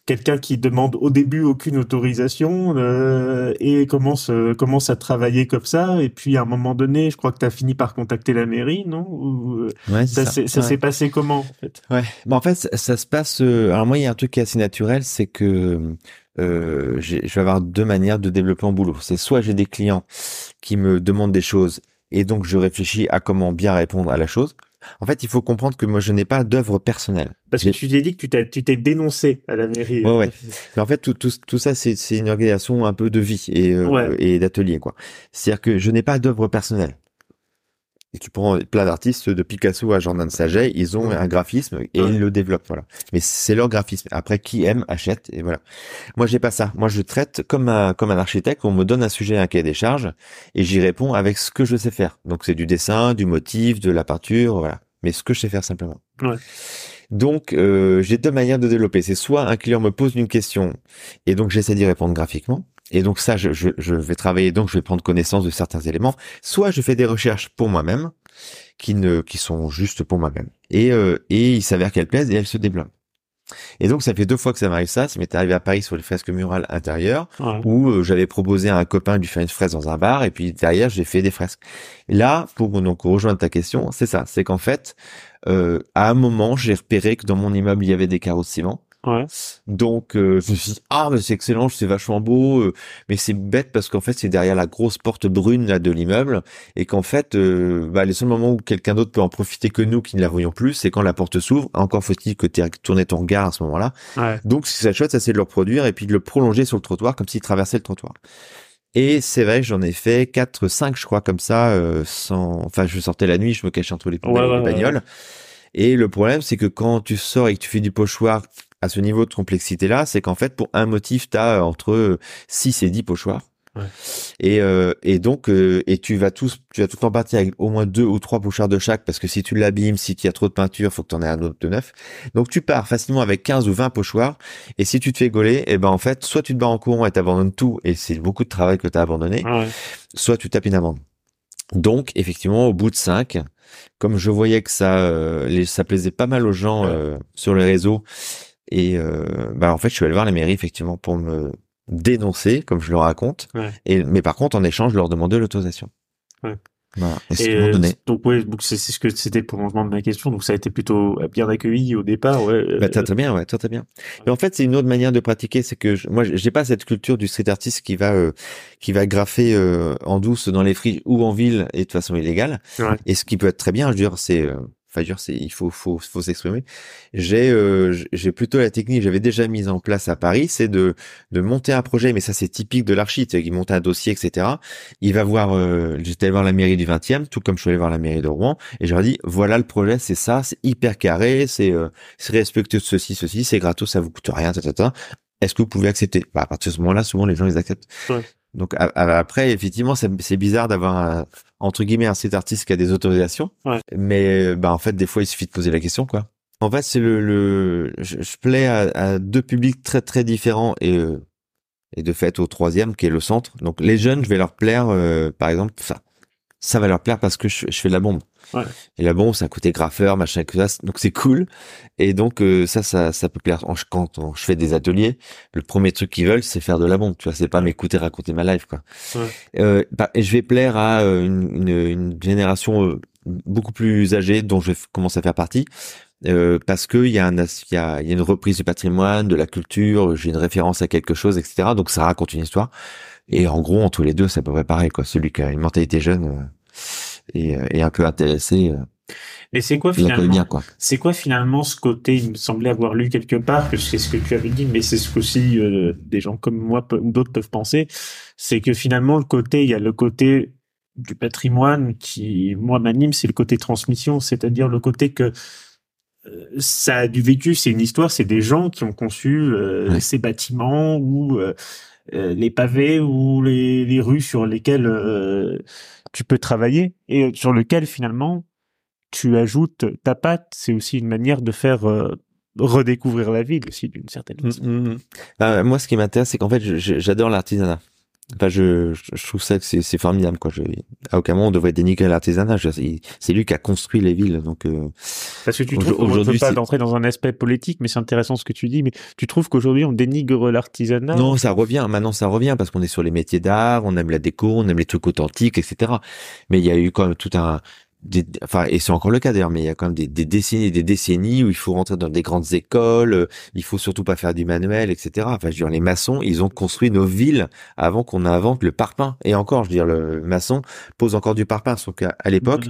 Speaker 1: quelqu'un qui demande au début aucune autorisation euh, et commence, euh, commence à travailler comme ça, et puis à un moment donné, je crois que tu as fini par contacter la mairie, non? Ou, euh,
Speaker 2: Ouais,
Speaker 1: Ça, s'est- ça
Speaker 2: Ouais.
Speaker 1: s'est passé comment en fait?
Speaker 2: Ouais. Bah, en fait, ça, ça se passe. euh, alors moi, il y a un truc qui est assez naturel, c'est que euh, je vais avoir deux manières de développer mon boulot. C'est soit j'ai des clients qui me demandent des choses et donc je réfléchis à comment bien répondre à la chose. En fait, il faut comprendre que moi, je n'ai pas d'œuvre personnelle.
Speaker 1: Parce que tu t'es dit que tu t'es, tu t'es dénoncé à la mairie.
Speaker 2: Ouais, ouais. Mais en fait, tout, tout, tout ça, c'est c'est une organisation un peu de vie et, euh,
Speaker 1: Ouais.
Speaker 2: et d'atelier, quoi. C'est-à-dire que je n'ai pas d'œuvre personnelle. Et tu prends plein d'artistes de Picasso à Jordan Saget, ils ont un graphisme et ils le développent, voilà. Mais c'est leur graphisme. Après, qui aime achète et voilà. Moi, j'ai pas ça. Moi, je traite comme un comme un architecte. On me donne un sujet, un cahier des charges, et j'y réponds avec ce que je sais faire. Donc, c'est du dessin, du motif, de la peinture, voilà. Mais ce que je sais faire simplement.
Speaker 1: Ouais.
Speaker 2: Donc, euh, j'ai deux manières de développer. C'est soit un client me pose une question et donc j'essaie d'y répondre graphiquement. Et donc ça, je, je, je, vais travailler, donc je vais prendre connaissance de certains éléments. Soit je fais des recherches pour moi-même, qui ne, qui sont juste pour moi-même. Et, euh, et il s'avère qu'elles plaisent et elles se développent. Et donc ça fait deux fois que ça m'arrive ça. Ça m'est arrivé à Paris sur les fresques murales intérieures, où euh, j'avais proposé à un copain de lui faire une fresque dans un bar, et puis derrière j'ai fait des fresques. Là, pour donc rejoindre ta question, c'est ça. C'est qu'en fait, euh, à un moment, j'ai repéré que dans mon immeuble il y avait des carreaux de ciment.
Speaker 1: Ouais.
Speaker 2: Donc euh, je me suis dit ah mais c'est excellent, c'est vachement beau, euh, mais c'est bête parce qu'en fait c'est derrière la grosse porte brune là de l'immeuble et qu'en fait euh, bah, les seuls moments où quelqu'un d'autre peut en profiter que nous qui ne la voyons plus, c'est quand la porte s'ouvre. Encore faut-il que tu tourné ton regard à ce moment-là.
Speaker 1: Ouais.
Speaker 2: Donc ce que ça chouette, ça c'est de le reproduire et puis de le prolonger sur le trottoir comme s'il traversait le trottoir. Et c'est vrai, j'en ai fait quatre, cinq, je crois, comme ça, euh, sans. Enfin, je sortais la nuit, je me cachais entre les,
Speaker 1: ouais,
Speaker 2: les bagnoles. Et le problème, c'est que quand tu sors et que tu fais du pochoir à ce niveau de complexité-là, c'est qu'en fait, pour un motif, tu as entre 6 et 10 pochoirs.
Speaker 1: Ouais.
Speaker 2: Et, euh, et donc, euh, et tu vas tous, tu vas tout en partir avec au moins deux ou trois pochoirs de chaque, parce que si tu l'abîmes, si tu as trop de peinture, faut que tu en aies un autre de neuf. Donc, tu pars facilement avec 15 ou 20 pochoirs. Et si tu te fais gauler, et ben, en fait, soit tu te bats en courant et t'abandonnes tout, et c'est beaucoup de travail que tu as abandonné,
Speaker 1: Ouais.
Speaker 2: soit tu tapes une amende. Donc, effectivement, au bout de cinq, comme je voyais que ça, euh, les, ça plaisait pas mal aux gens euh, sur les réseaux, et euh, bah en fait, je suis allé voir la mairie effectivement pour me dénoncer, comme je le raconte.
Speaker 1: Ouais.
Speaker 2: Et mais par contre, en échange, je leur demandais l'autorisation.
Speaker 1: Ouais.
Speaker 2: Voilà. Et ce
Speaker 1: Et,
Speaker 2: m'ont
Speaker 1: euh,
Speaker 2: donné.
Speaker 1: donc ouais, donc c'est ce que c'était le prolongement de ma question. Donc ça a été plutôt bien accueilli au départ. Ouais. euh,
Speaker 2: Bah, très, très bien, ouais, très, très bien. Mais en fait, c'est une autre manière de pratiquer, c'est que je- moi, j'ai pas cette culture du street artist qui va euh, qui va graffer euh, en douce dans les friches ou en ville et de façon illégale.
Speaker 1: Ouais.
Speaker 2: Et ce qui peut être très bien, je veux dire, c'est euh, enfin, dire, c'est il faut faut faut s'exprimer. J'ai euh, j'ai plutôt la technique, j'avais déjà mise en place à Paris, c'est de de monter un projet, mais ça c'est typique de l'archi, c'est qu'il monte un dossier, etc. Il va voir, euh, j'étais allé voir la mairie du 20e, tout comme je suis allé voir la mairie de Rouen, et je leur dis voilà le projet, c'est ça, c'est hyper carré, c'est euh, respectueux de ceci, ceci, c'est gratos, ça vous coûte rien, ta, ta, ta. Est-ce que vous pouvez accepter? Bah, À partir de ce moment-là, souvent les gens ils acceptent.
Speaker 1: Ouais.
Speaker 2: Donc après, effectivement, c'est bizarre d'avoir un, entre guillemets un site artiste qui a des autorisations,
Speaker 1: Ouais.
Speaker 2: mais bah en fait des fois il suffit de poser la question quoi. En fait, c'est le, le je, je plais à, à deux publics très très différents et euh, et de fait au troisième qui est le centre. Donc les jeunes, je vais leur plaire, euh, par exemple, ça, ça va leur plaire parce que je, je fais de la bombe.
Speaker 1: Ouais.
Speaker 2: Et la bombe, ça coûtait graffeur, machin, que ça, donc c'est cool. Et donc euh, ça, ça, ça peut plaire. Quand on- je fais des ateliers, le premier truc qu'ils veulent, c'est faire de la bombe. Tu vois, c'est pas m'écouter raconter ma life, quoi.
Speaker 1: Ouais.
Speaker 2: Euh, bah, et je vais plaire à euh, une, une, une génération euh, beaucoup plus âgée, dont je commence à faire partie. Euh, parce que il y un y a, y a une reprise du patrimoine, de la culture, j'ai une référence à quelque chose, etc. Donc ça raconte une histoire. Et en gros, entre les deux, c'est à peu près pareil, quoi. Celui qui a une mentalité jeune euh, et, euh, et un peu intéressé, euh,
Speaker 1: Et c'est quoi finalement. C'est quoi finalement ce côté Il me semblait avoir lu quelque part que c'est ce que tu avais dit, mais c'est ce qu'aussi euh, des gens comme moi ou d'autres peuvent penser, c'est que finalement le côté, il y a le côté du patrimoine qui moi m'anime, c'est le côté transmission, c'est-à-dire le côté que euh, ça a du vécu, c'est une histoire, c'est des gens qui ont conçu euh,
Speaker 2: Ouais.
Speaker 1: ces bâtiments ou les pavés ou les, les rues sur lesquelles euh, tu peux travailler et sur lesquelles finalement tu ajoutes ta patte, c'est aussi une manière de faire euh, redécouvrir la ville aussi d'une certaine façon.
Speaker 2: Mm, mm, mm. Bah, moi, ce qui m'intéresse, c'est qu'en fait, j'adore l'artisanat. Enfin, je, je trouve ça que c'est formidable, quoi. Je, à aucun moment on devrait dénigrer l'artisanat. C'est lui qui a construit les villes, donc. euh,
Speaker 1: Parce que tu trouves,
Speaker 2: aujourd'hui,
Speaker 1: pas d'entrer dans un aspect politique, mais c'est intéressant ce que tu dis, mais tu trouves qu'aujourd'hui on dénigre l'artisanat?
Speaker 2: Non, ça revient. Maintenant, ça revient parce qu'on est sur les métiers d'art, on aime la déco, on aime les trucs authentiques, etc. Mais il y a eu quand même tout un, des, enfin, et c'est encore le cas d'ailleurs, mais il y a quand même des, des décennies et des décennies où il faut rentrer dans des grandes écoles, euh, il faut surtout pas faire du manuel, etc. Enfin, je veux dire, les maçons, ils ont construit nos villes avant qu'on invente le parpaing. Et encore, je veux dire, le maçon pose encore du parpaing, sauf qu'à à l'époque,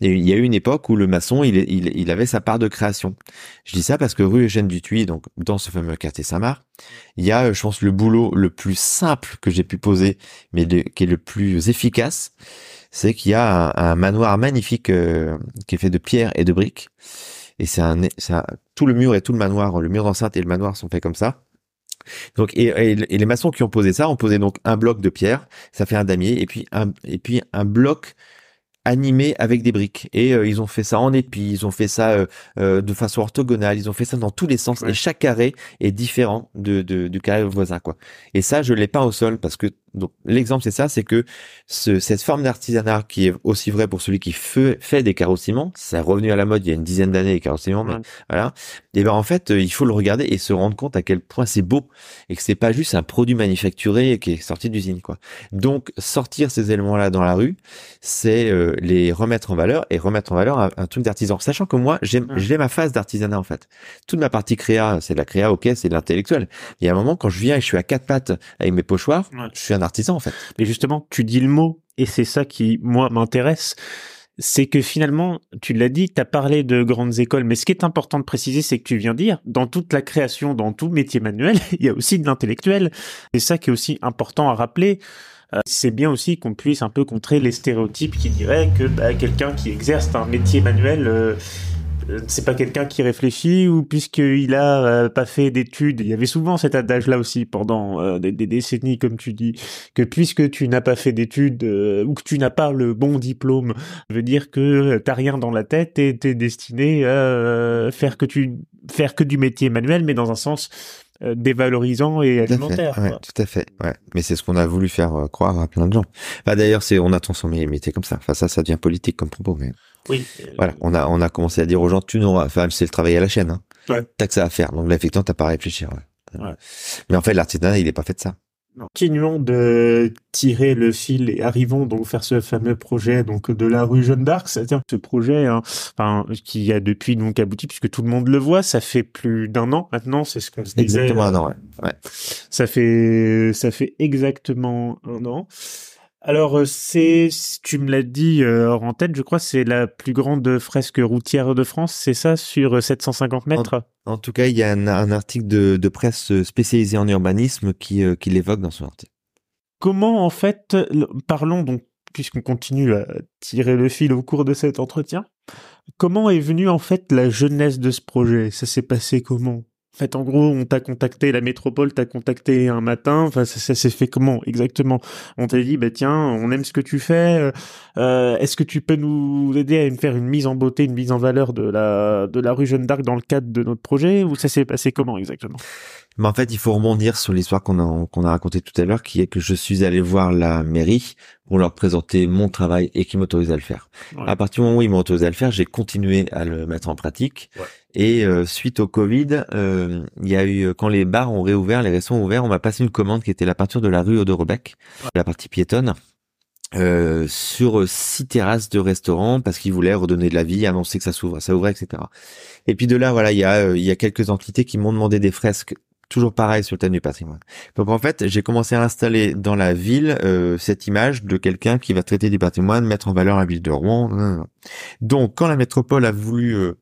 Speaker 2: Et il y a eu une époque où le maçon, il, il, il avait sa part de création. Je dis ça parce que rue Eugène Dutuy, donc dans ce fameux quartier Saint-Marc, il y a, je pense, le boulot le plus simple que j'ai pu poser, mais qui est le plus efficace, c'est qu'il y a un, manoir magnifique euh, qui est fait de pierre et de briques. Et c'est un, un, tout le mur et tout le manoir, le mur d'enceinte et le manoir sont faits comme ça. Donc et, et, les maçons qui ont posé ça ont posé donc un bloc de pierre, ça fait un damier et puis un et puis un bloc animé avec des briques. Et euh, ils ont fait ça en épi, ils ont fait ça euh, euh, de façon orthogonale, ils ont fait ça dans tous les sens. Et chaque carré est différent de, de, du carré voisin, quoi. Et ça, je l'ai pas au sol parce que donc l'exemple c'est ça, c'est que ce, cette forme d'artisanat qui est aussi vrai pour celui qui fait, fait des carrossements, ça est revenu à la mode il y a une dizaine d'années les carrossements, mais voilà. Et ben en fait, il faut le regarder et se rendre compte à quel point c'est beau et que c'est pas juste un produit manufacturé qui est sorti d'usine, quoi. Donc sortir ces éléments-là dans la rue, c'est les remettre en valeur et remettre en valeur un, truc d'artisan. Sachant que moi, j'ai ma phase d'artisanat en fait. Toute ma partie créa, c'est la créa, ok, c'est l'intellectuel. Il y a un moment quand je viens et je suis à quatre pattes avec mes pochoirs, je suis artisan en fait.
Speaker 1: Mais justement, tu dis le mot et c'est ça qui moi m'intéresse c'est que finalement, tu l'as dit, tu as parlé de grandes écoles, mais ce qui est important de préciser, c'est que tu viens dire, dans toute la création, dans tout métier manuel, *laughs* il y a aussi de l'intellectuel. C'est ça qui est aussi important à rappeler. Euh, c'est bien aussi qu'on puisse un peu contrer les stéréotypes qui diraient que bah, quelqu'un qui exerce un métier manuel euh, c'est pas quelqu'un qui réfléchit ou puisqu'il a pas fait d'études. Il y avait souvent cet adage-là aussi pendant des, décennies, comme tu dis, que puisque tu n'as pas fait d'études ou que tu n'as pas le bon diplôme, veut dire que t'as rien dans la tête et t'es destiné à faire que tu faire que du métier manuel, mais dans un sens euh, dévalorisant et alimentaire.
Speaker 2: ouais, tout à fait. Ouais. Mais c'est ce qu'on a voulu faire euh, croire à plein de gens. Bah, d'ailleurs, c'est on a transformé les métiers comme ça. Enfin, ça, ça devient politique comme propos. Mais
Speaker 1: oui.
Speaker 2: Voilà, on a on a commencé à dire aux gens, tu n'auras, enfin, c'est le travail à la chaîne. Hein. Ouais. T'as que ça à faire. Donc là, effectivement, t'as pas à réfléchir. Ouais. Mais en fait, l'artisanat, il est pas fait de ça.
Speaker 1: Continuons de tirer le fil et arrivons donc faire ce fameux projet donc de la rue Jeanne d'Arc, c'est-à-dire ce projet hein, enfin, qui a depuis donc abouti puisque tout le monde le voit, ça fait plus d'un an maintenant, c'est ce qu'on se
Speaker 2: disait. Exactement un an, ouais.
Speaker 1: Ça fait ça fait exactement un an. Alors, euh, c'est, tu me l'as dit euh, en tête, je crois, c'est la plus grande fresque routière de France, c'est ça, sur 750 euh, mètres?
Speaker 2: en, tout cas, il y a un, article de, presse spécialisé en urbanisme qui, qui l'évoque dans son article.
Speaker 1: Comment, en fait, parlons donc, puisqu'on continue à tirer le fil au cours de cet entretien, comment est venue, en fait, la jeunesse de ce projet? Ça s'est passé comment? En fait, en gros, on t'a contacté, la métropole t'a contacté un matin. Enfin, ça, s'est fait comment exactement? On t'a dit, bah tiens, on aime ce que tu fais. Euh, euh, est-ce que tu peux nous aider à faire une mise en beauté, une mise en valeur de la de la rue Jeanne d'Arc dans le cadre de notre projet? Ou ça s'est passé comment exactement?
Speaker 2: Mais en fait, il faut rebondir sur l'histoire qu'on a qu'on a racontée tout à l'heure, qui est que je suis allé voir la mairie pour leur présenter mon travail et qui m'autorisait à le faire. À partir du moment où ils m'ont autorisé à le faire, j'ai continué à le mettre en pratique. Et euh, suite au Covid, euh, il y a eu quand les bars ont réouvert, les restaurants ont ouvert, on m'a passé une commande qui était la peinture de la rue Oderebec, la partie piétonne. Euh, sur six terrasses de restaurants parce qu'ils voulaient redonner de la vie, annoncer que ça s'ouvre, ça ouvrait, etc. Et puis de là, voilà, il y a il y a quelques entités qui m'ont demandé des fresques toujours pareil sur le thème du patrimoine. Donc en fait, j'ai commencé à installer dans la ville euh, cette image de quelqu'un qui va traiter du patrimoine, mettre en valeur la ville de Rouen. Donc quand la métropole a voulu euh,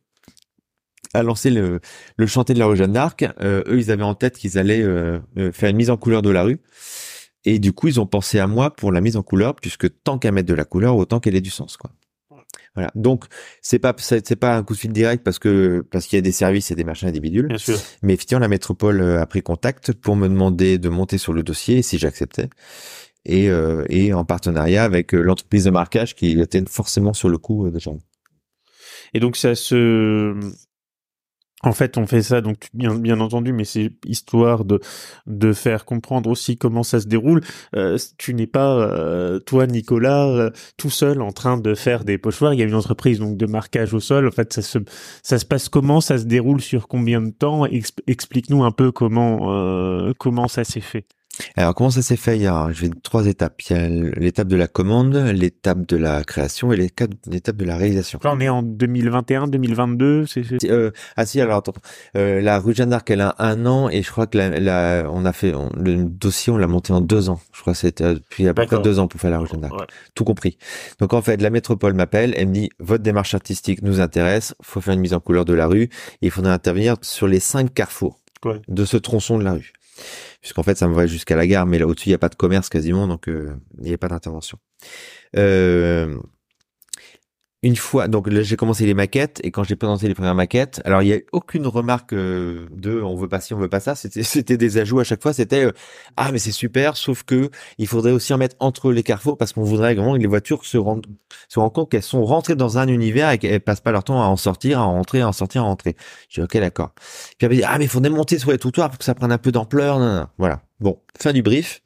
Speaker 2: a lancé le, le chantier de la rue Jeanne d'Arc, euh, eux ils avaient en tête qu'ils allaient euh, faire une mise en couleur de la rue. Et du coup, ils ont pensé à moi pour la mise en couleur, puisque tant qu'à mettre de la couleur, autant qu'elle ait du sens, quoi. Voilà. Donc c'est pas c'est pas un coup de fil direct parce que parce qu'il y a des services et des machins et des bidules.
Speaker 1: Bien sûr.
Speaker 2: Mais effectivement la métropole euh, a pris contact pour me demander de monter sur le dossier si j'acceptais. Et, euh, et en partenariat avec euh, l'entreprise de marquage qui était forcément sur le coup déjà.
Speaker 1: Et donc ça se en fait, on fait ça, donc bien, bien entendu, mais c'est histoire de de faire comprendre aussi comment ça se déroule. Euh, tu n'es pas euh, toi, Nicolas, euh, tout seul en train de faire des pochoirs. Il y a une entreprise donc de marquage au sol. En fait, ça se ça se passe comment? Ça se déroule sur combien de temps? Explique-nous un peu comment comment ça s'est fait.
Speaker 2: Alors comment ça s'est fait? Il y a, je vais trois étapes. Il y a l'étape de la commande, l'étape de la création et l'étape de la réalisation.
Speaker 1: Là, on est en 2021, 2022. C'est,
Speaker 2: Euh, ah si, alors attends. Euh, la rue Jeanne d'Arc, elle a un an et je crois que la, la on a fait le dossier, on l'a monté en deux ans. Je crois que c'était depuis à peu près deux ans pour faire la rue Jeanne d'Arc. Tout compris. Donc en fait, la métropole m'appelle, elle me dit votre démarche artistique nous intéresse, faut faire une mise en couleur de la rue et il faudrait intervenir sur les cinq carrefours de ce tronçon de la rue puisqu'en fait ça me va jusqu'à la gare, mais là au-dessus il n'y a pas de commerce quasiment, donc euh, il n'y a pas d'intervention. Euh, une fois, donc là j'ai commencé les maquettes et quand j'ai présenté les premières maquettes, alors il y a aucune remarque euh, de on veut pas ci, on veut pas ça, c'était *laughs* des ajouts à chaque fois, c'était euh, ah mais c'est super, sauf que il faudrait aussi en mettre entre les carrefours parce qu'on voudrait vraiment que les voitures se rendent se compte qu'elles sont rentrées dans un univers et qu'elles passent pas leur temps à en sortir, à en rentrer, à en sortir, à rentrer. J'ai ok d'accord. Puis elle dit ah mais il faut démonter sur les trottoirs pour que ça prenne un peu d'ampleur, voilà. Bon, fin du brief.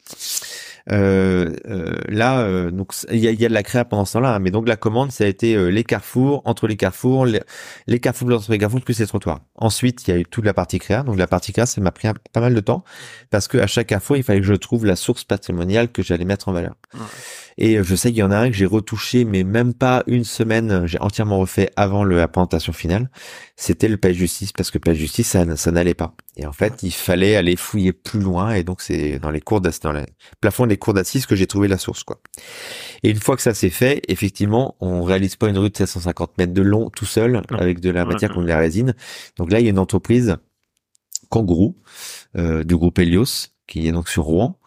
Speaker 2: Euh, euh, là, euh, donc il y a, de la créa pendant ce temps-là, hein, mais donc la commande, ça a été les carrefours, entre les carrefours, les, carrefours entre les carrefours plus les trottoirs. Ensuite, il y a eu toute la partie créa. Donc la partie créa, ça m'a pris pas mal de temps parce que à chaque carrefour, il fallait que je trouve la source patrimoniale que j'allais mettre en valeur. Et je sais qu'il y en a un que j'ai retouché, mais même pas une semaine, j'ai entièrement refait avant le, la présentation finale. C'était le page justice parce que page justice, ça, ça n'allait pas. Et en fait, il fallait aller fouiller plus loin. Et donc, c'est dans les cours dans les plafonds des cours d'assises que j'ai trouvé la source, quoi. Et une fois que ça s'est fait, effectivement, on réalise pas une rue de 750 mètres de long tout seul avec de la matière comme de la résine. Donc là, il y a une entreprise Kangourou euh, du groupe Helios qui est donc sur Rouen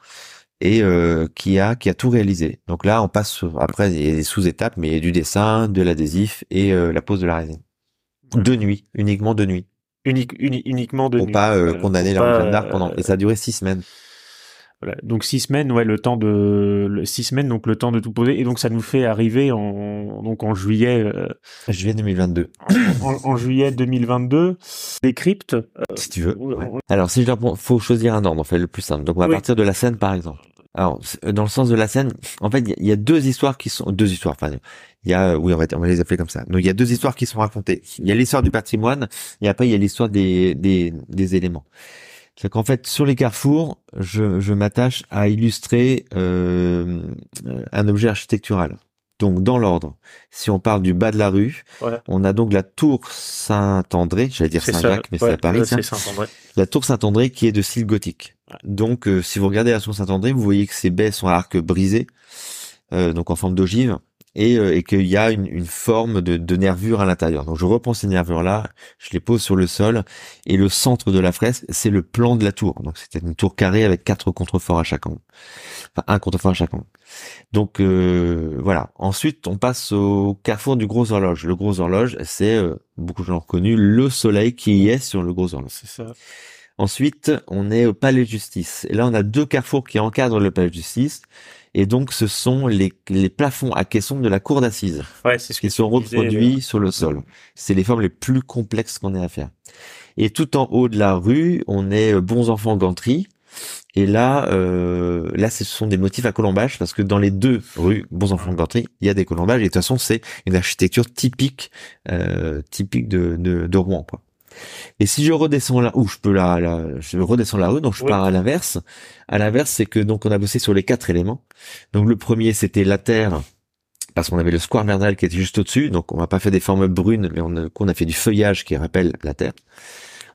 Speaker 2: et euh, qui a qui a tout réalisé. Donc là, on passe après il y a des sous-étapes, mais il y a du dessin, de l'adhésif et euh, la pose de la résine. De nuit, uniquement de nuit.
Speaker 1: Unique, uniquement de
Speaker 2: pour
Speaker 1: nuit.
Speaker 2: pas euh, condamner la Jeanne d'Arc pendant et ça a duré six semaines.
Speaker 1: Voilà. Donc six semaines, ouais, le temps de le, six semaines, donc le temps de tout poser, et donc ça nous fait arriver en donc en juillet. Euh,
Speaker 2: juillet 2022.
Speaker 1: En, en, juillet 2022, des cryptes. Euh,
Speaker 2: si tu veux. Alors si je faut choisir un ordre, on fait le plus simple. Donc on va partir de la scène par exemple. Alors, dans le sens de la scène, en fait, il y, a deux histoires qui sont deux histoires. Enfin, il y a, oui, on va, on va les appeler comme ça. Donc, il y a deux histoires qui sont racontées. Il y a l'histoire du patrimoine et après il y a l'histoire des, des, des éléments. C'est qu'en fait, sur les carrefours, je, je m'attache à illustrer euh, un objet architectural. Donc, dans l'ordre, si on parle du bas de la rue, on a donc la tour Saint-André, j'allais dire Saint-Jacques, mais c'est à Paris, ça. La tour Saint-André qui est de style gothique. Donc, euh, si vous regardez la tour Saint-André, vous voyez que ses baies sont à arc brisé, euh, donc en forme d'ogive, et, euh, et qu'il y a une, une forme de, de, nervure à l'intérieur. Donc, je reprends ces nervures-là, je les pose sur le sol, et le centre de la fresque, c'est le plan de la tour. Donc, c'était une tour carrée avec quatre contreforts à chaque angle. Enfin, un contrefort à chaque angle. Donc, voilà. Ensuite, on passe au carrefour du gros horloge. Le gros horloge, c'est, beaucoup de gens ont reconnu, le soleil qui est sur le gros horloge.
Speaker 1: C'est ça.
Speaker 2: Ensuite, on est au palais de justice. Et là, on a deux carrefours qui encadrent le palais de justice. Et donc, ce sont les, les plafonds à caisson de la cour d'assises.
Speaker 1: Ouais, c'est ce
Speaker 2: qui sont reproduits sur le sol. C'est les formes les plus complexes qu'on ait à faire. Et tout en haut de la rue, on est bons enfants ganterie. Et là, euh, là, ce sont des motifs à colombage parce que dans les deux rues Bons Enfants de Ganterie, il y a des colombages. Et de toute façon, c'est une architecture typique, euh, typique de, de, de Rouen, quoi. Et si je redescends là, ou je peux là, je redescends la rue, donc je pars à l'inverse. À l'inverse, c'est que donc on a bossé sur les quatre éléments. Donc le premier, c'était la terre, parce qu'on avait le square Verdal qui était juste au-dessus. Donc on n'a pas fait des formes brunes, mais on a, on a fait du feuillage qui rappelle la terre.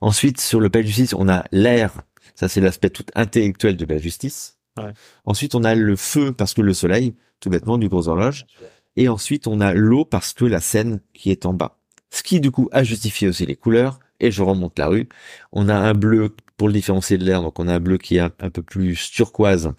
Speaker 2: Ensuite, sur le père justice, on a l'air. Ça, c'est l'aspect tout intellectuel de la justice.
Speaker 1: Ouais.
Speaker 2: Ensuite, on a le feu parce que le soleil, tout bêtement, du gros horloge. Et ensuite, on a l'eau parce que la Seine qui est en bas. Ce qui, du coup, a justifié aussi les couleurs et je remonte la rue. On a un bleu pour le différencier de l'air, donc on a un bleu qui est un, peu plus turquoise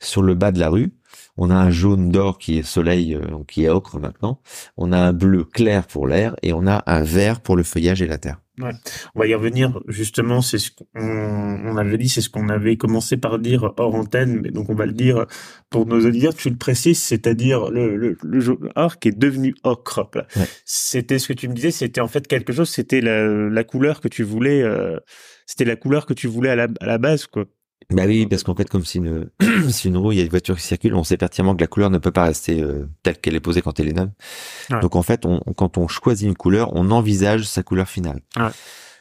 Speaker 2: sur le bas de la rue. On a un jaune d'or qui est soleil, euh, qui est ocre maintenant. On a un bleu clair pour l'air et on a un vert pour le feuillage et la terre.
Speaker 1: Ouais. On va y revenir justement. C'est ce qu'on on avait dit, c'est ce qu'on avait commencé par dire hors antenne, mais donc on va le dire pour nos auditeurs. Tu le précises, c'est-à-dire le le, le jaune or qui est devenu ocre.
Speaker 2: Ouais.
Speaker 1: C'était ce que tu me disais. C'était en fait quelque chose. C'était la, la couleur que tu voulais. Euh, c'était la couleur que tu voulais à la, à la base, quoi.
Speaker 2: Bah oui, parce qu'en fait, comme c'est une, *clears throat* une roue, il y a des voitures qui circulent, on sait pertinemment que la couleur ne peut pas rester euh, telle qu'elle est posée quand elle est neuve.
Speaker 1: Ouais.
Speaker 2: Donc en fait, on, quand on choisit une couleur, on envisage sa couleur finale.
Speaker 1: Ouais.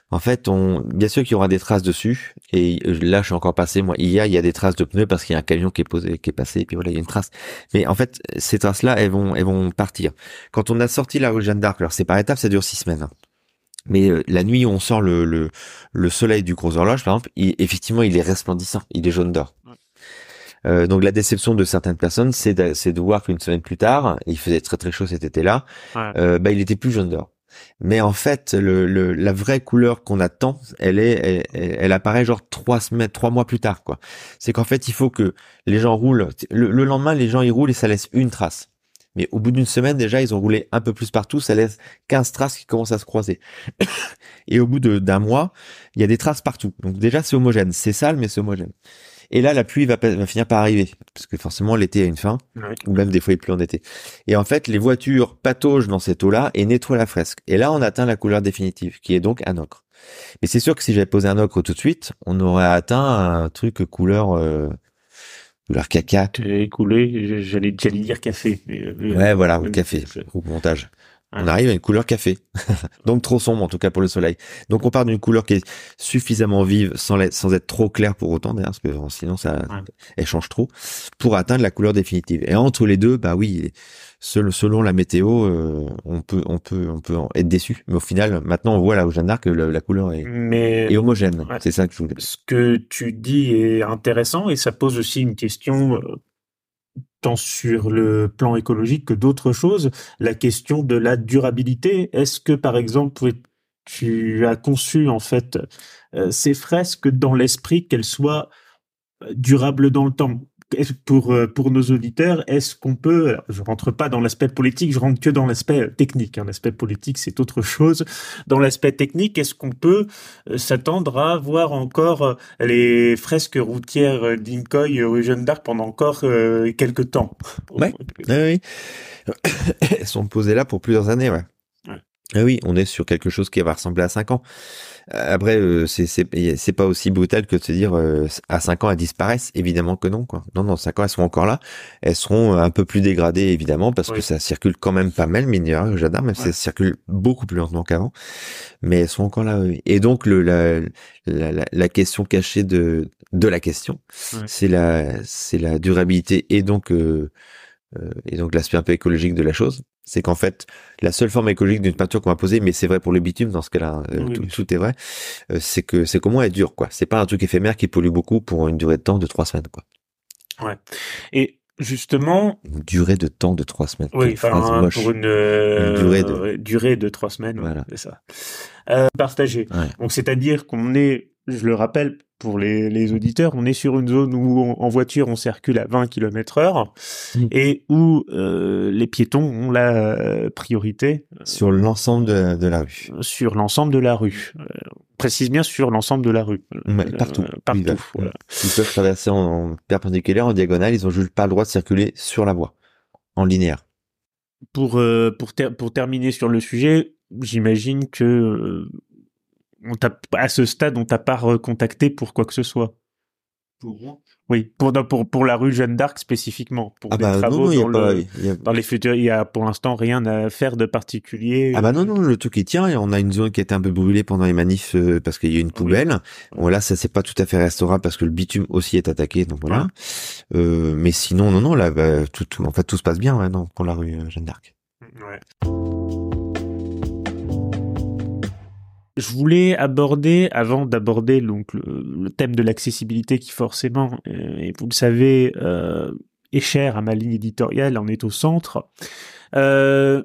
Speaker 2: En fait, on, bien sûr qu'il y aura des traces dessus. Et là, je suis encore passé. Moi, il y a, il y a des traces de pneus parce qu'il y a un camion qui est posé, qui est passé. Et puis voilà, il y a une trace. Mais en fait, ces traces-là, elles vont, elles vont partir. Quand on a sorti la rue Jeanne d'Arc, alors c'est par étapes, ça dure six semaines. hein. Mais euh, la nuit où on sort le, le, le soleil du gros horloge, par exemple, il- effectivement, il est resplendissant. Il est jaune d'or.
Speaker 1: Ouais.
Speaker 2: Euh, donc la déception de certaines personnes, c'est de, c'est de voir qu'une semaine plus tard, il faisait très très chaud cet été-là,
Speaker 1: Ouais.
Speaker 2: euh, bah il était plus jaune d'or. Mais en fait, le, le, la vraie couleur qu'on attend, elle est, elle, elle- elle apparaît genre trois semaines, trois mois plus tard, quoi. C'est qu'en fait, il faut que les gens roulent. Le, le lendemain, les gens ils roulent et ça laisse une trace. Mais au bout d'une semaine, déjà, ils ont roulé un peu plus partout, ça laisse 15 traces qui commencent à se croiser. *coughs* et au bout d'un mois, il y a des traces partout. Donc déjà, c'est homogène. C'est sale, mais c'est homogène. Et là, la pluie va, finir par arriver. Parce que forcément, l'été a une fin ou même des fois il pleut en été. Et en fait, les voitures pataugent dans cette eau-là et nettoient la fresque. Et là, on atteint la couleur définitive, qui est donc un ocre. Mais c'est sûr que si j'avais posé un ocre tout de suite, on aurait atteint un truc couleur euh, couleur caca.
Speaker 1: Écoulé, j'allais, dire café. mais, euh,
Speaker 2: Ouais, voilà, ou
Speaker 1: euh,
Speaker 2: café, ou montage. On arrive à une couleur café. *laughs* donc trop sombre en tout cas pour le soleil. Donc on part d'une couleur qui est suffisamment vive sans, être trop claire pour autant d'ailleurs, parce que sinon ça
Speaker 1: Ouais.
Speaker 2: elle change trop, pour atteindre la couleur définitive. Et entre les deux, bah oui, selon, selon la météo, euh, on peut on peut on peut en être déçu. Mais au final, maintenant on voit là au Jeanne d'Arc que la, couleur est,
Speaker 1: Mais
Speaker 2: est homogène.
Speaker 1: Ouais.
Speaker 2: C'est ça que je voulais.
Speaker 1: ce que tu dis est intéressant et ça pose aussi une question euh, tant sur le plan écologique que d'autres choses, la question de la durabilité. Est-ce que par exemple tu as conçu en fait euh, ces fresques dans l'esprit qu'elles soient durables dans le temps? Pour euh, pour nos auditeurs, est-ce qu'on peut alors, je rentre pas dans l'aspect politique, je rentre que dans l'aspect euh, technique. hein. L'aspect politique, c'est autre chose. Dans l'aspect technique, est-ce qu'on peut euh, s'attendre à voir encore les fresques routières d'Incoy rue Jeanne d'Arc pendant encore euh, quelques temps?
Speaker 2: Ouais. Oui, oui. *coughs* Elles sont posées là pour plusieurs années, ouais.
Speaker 1: Ouais.
Speaker 2: Ah oui, on est sur quelque chose qui va ressembler à 5 ans. Euh, Après, euh, c'est pas aussi brutal que de se dire euh, à 5 ans elles disparaissent. Évidemment que non, quoi. Non, non, 5 ans elles seront encore là. Elles seront un peu plus dégradées évidemment parce que ça circule quand même pas mal, mine de J'adore, même si
Speaker 1: Ouais.
Speaker 2: ça circule beaucoup plus lentement qu'avant. Mais elles sont encore là. oui. Et donc le la, la, la, la question cachée de de la question,
Speaker 1: Ouais.
Speaker 2: c'est la c'est la durabilité et donc euh, euh, et donc l'aspect un peu écologique de la chose, c'est qu'en fait la seule forme écologique d'une peinture qu'on va poser, mais c'est vrai pour le bitume dans ce cas-là, euh,
Speaker 1: Oui,
Speaker 2: tout, est vrai, euh, c'est que c'est comment elle dure quoi. C'est pas un truc éphémère qui pollue beaucoup pour une durée de temps de trois semaines quoi.
Speaker 1: Et justement,
Speaker 2: Une durée de temps de trois semaines.
Speaker 1: oui, enfin
Speaker 2: moche.
Speaker 1: pour une, euh,
Speaker 2: Une durée de-
Speaker 1: ouais, durée de trois semaines, ouais,
Speaker 2: Voilà.
Speaker 1: c'est ça. Euh, partagé.
Speaker 2: Ouais.
Speaker 1: Donc c'est-à-dire qu'on est, je le rappelle pour les, les auditeurs, on est sur une zone où on- en voiture on circule à 20 km heure et où euh, les piétons ont la euh, priorité
Speaker 2: Sur l'ensemble de, de la rue.
Speaker 1: sur l'ensemble de la rue. Euh, précise bien sur l'ensemble de la rue. Euh,
Speaker 2: partout.
Speaker 1: partout. Voilà.
Speaker 2: Ils peuvent traverser en, en perpendiculaire, en diagonale, ils ont juste pas le droit de circuler sur la voie, en linéaire.
Speaker 1: Pour euh, pour ter- pour terminer sur le sujet, j'imagine que euh, on t'a à ce stade on t'a pas recontacté pour quoi que ce soit. Oui, pour non, pour pour la rue Jeanne d'Arc spécifiquement. Pour
Speaker 2: Ah bah non,
Speaker 1: travaux
Speaker 2: non, y a
Speaker 1: dans
Speaker 2: pas...
Speaker 1: le-
Speaker 2: il y a-
Speaker 1: dans les futurs, il y a pour l'instant rien à faire de particulier.
Speaker 2: Ah bah non, non, le truc il tient, et on a une zone qui a été un peu brûlée pendant les manifs euh, parce qu'il y a une poubelle. Bon là, ça c'est pas tout à fait restaurable parce que le bitume aussi est attaqué, donc voilà. Euh, mais sinon, non, non, là, bah, tout, tout, en fait, tout se passe bien, ouais, non, pour la rue euh, Jeanne d'Arc.
Speaker 1: Ouais. Je voulais aborder, avant d'aborder donc le, thème de l'accessibilité qui forcément, euh, et vous le savez, euh, est cher à ma ligne éditoriale, en est au centre. Euh,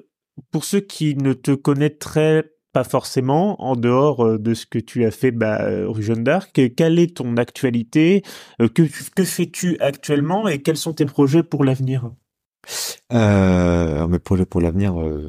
Speaker 1: pour ceux qui ne te connaîtraient pas forcément, en dehors de ce que tu as fait bah, rue Jeanne d'Arc, quelle est ton actualité que fais-tu actuellement et quels sont tes projets pour l'avenir?
Speaker 2: Euh, mes projets pour l'avenir, euh,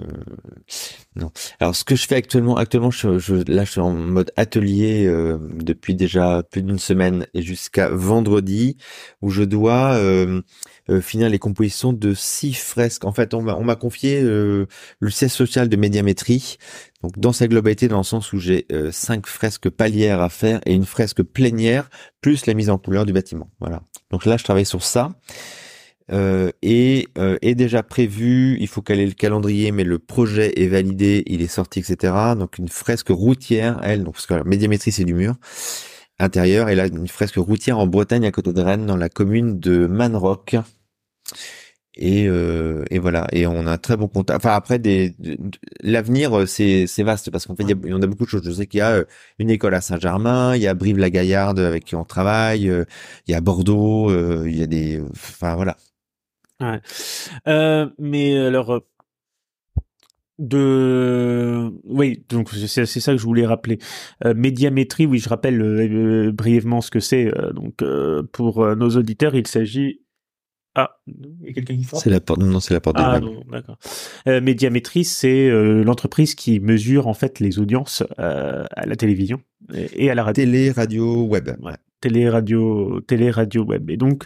Speaker 2: non. Alors, ce que je fais actuellement, actuellement, je, je, là, je suis en mode atelier euh, depuis déjà plus d'une semaine et jusqu'à vendredi, où je dois euh, euh, finir les compositions de six fresques. En fait, on m'a on m'a confié euh, le siège social de médiamétrie, donc dans sa globalité, dans le sens où j'ai cinq fresques palières à faire et une fresque plénière plus la mise en couleur du bâtiment. Voilà. Donc là, je travaille sur ça. Euh, est, euh, est déjà prévu. Il faut caler le calendrier, mais le projet est validé, il est sorti, etc. Donc une fresque routière, elle, donc parce que la médiamétrie c'est du mur intérieur, et là une fresque routière en Bretagne à côté de Rennes, dans la commune de Manrock. Et, euh, et voilà et on a un très bon contact enfin après des l'avenir c'est c'est vaste parce qu'en fait il y, a, on a beaucoup de choses je sais qu'il y a une école à Saint-Germain il y a Brive-la-Gaillarde avec qui on travaille il y a Bordeaux il y a des enfin voilà
Speaker 1: ouais. euh, mais alors de oui donc c'est ça que je voulais rappeler euh, médiamétrie oui je rappelle brièvement ce que c'est donc pour nos auditeurs il s'agit ah, il y a quelqu'un qui
Speaker 2: C'est la porte. Non, c'est la porte.
Speaker 1: Ah non, d'accord. Euh, Médiamétrie, c'est euh, l'entreprise qui mesure en fait les audiences euh, à la télévision et, à la radio.
Speaker 2: Télé, radio, web.
Speaker 1: Ouais. Télé, radio, télé, radio, web. Et donc,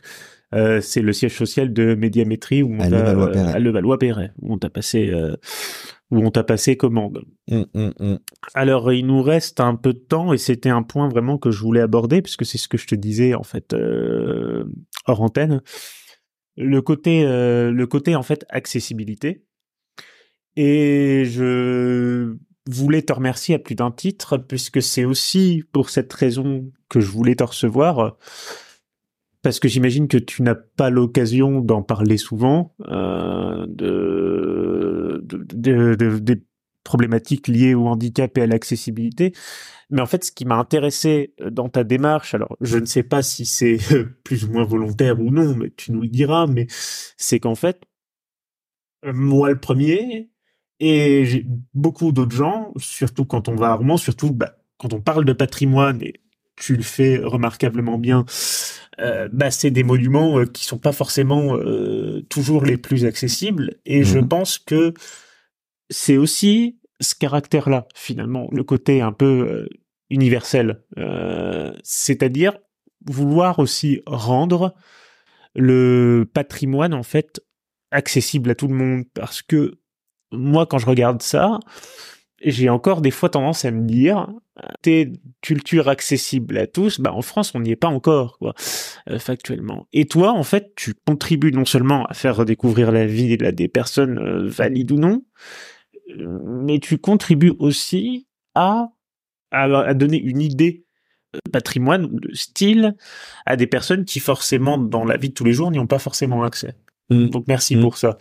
Speaker 1: euh, c'est le siège social de Médiamétrie où on
Speaker 2: à Levallois-Perret.
Speaker 1: où on t'a passé, où on t'a passé commande.
Speaker 2: Hum, hum, hum.
Speaker 1: Alors, il nous reste un peu de temps et c'était un point vraiment que je voulais aborder puisque c'est ce que je te disais en fait hors antenne le côté euh, le côté en fait accessibilité et je voulais te remercier à plus d'un titre puisque c'est aussi pour cette raison que je voulais te recevoir parce que j'imagine que tu n'as pas l'occasion d'en parler souvent euh, de, de, de, des problématiques liées au handicap et à l'accessibilité. Mais en fait, ce qui m'a intéressé dans ta démarche, alors je ne sais pas si c'est *laughs* plus ou moins volontaire ou non, mais tu nous le diras, mais c'est qu'en fait, moi le premier, et beaucoup d'autres gens, surtout quand on va à Rouen, surtout bah, quand on parle de patrimoine, et tu le fais remarquablement bien, euh, bah, c'est des monuments euh, qui sont pas forcément euh, toujours les plus accessibles, et je
Speaker 2: Mhm.
Speaker 1: pense que c'est aussi ce caractère-là, finalement, le côté un peu universel, c'est-à-dire vouloir aussi rendre le patrimoine en fait accessible à tout le monde, parce que moi, quand je regarde ça, j'ai encore des fois tendance à me dire, t'es culture accessible à tous, bah en France on n'y est pas encore, quoi, euh, factuellement. Et toi, en fait, tu contribues non seulement à faire redécouvrir la vie là, des personnes euh, valides ou non, euh, mais tu contribues aussi à, à, à donner une idée de patrimoine ou de style à des personnes qui forcément dans la vie de tous les jours n'y ont pas forcément accès.
Speaker 2: Mm.
Speaker 1: Donc merci
Speaker 2: Mm.
Speaker 1: pour ça.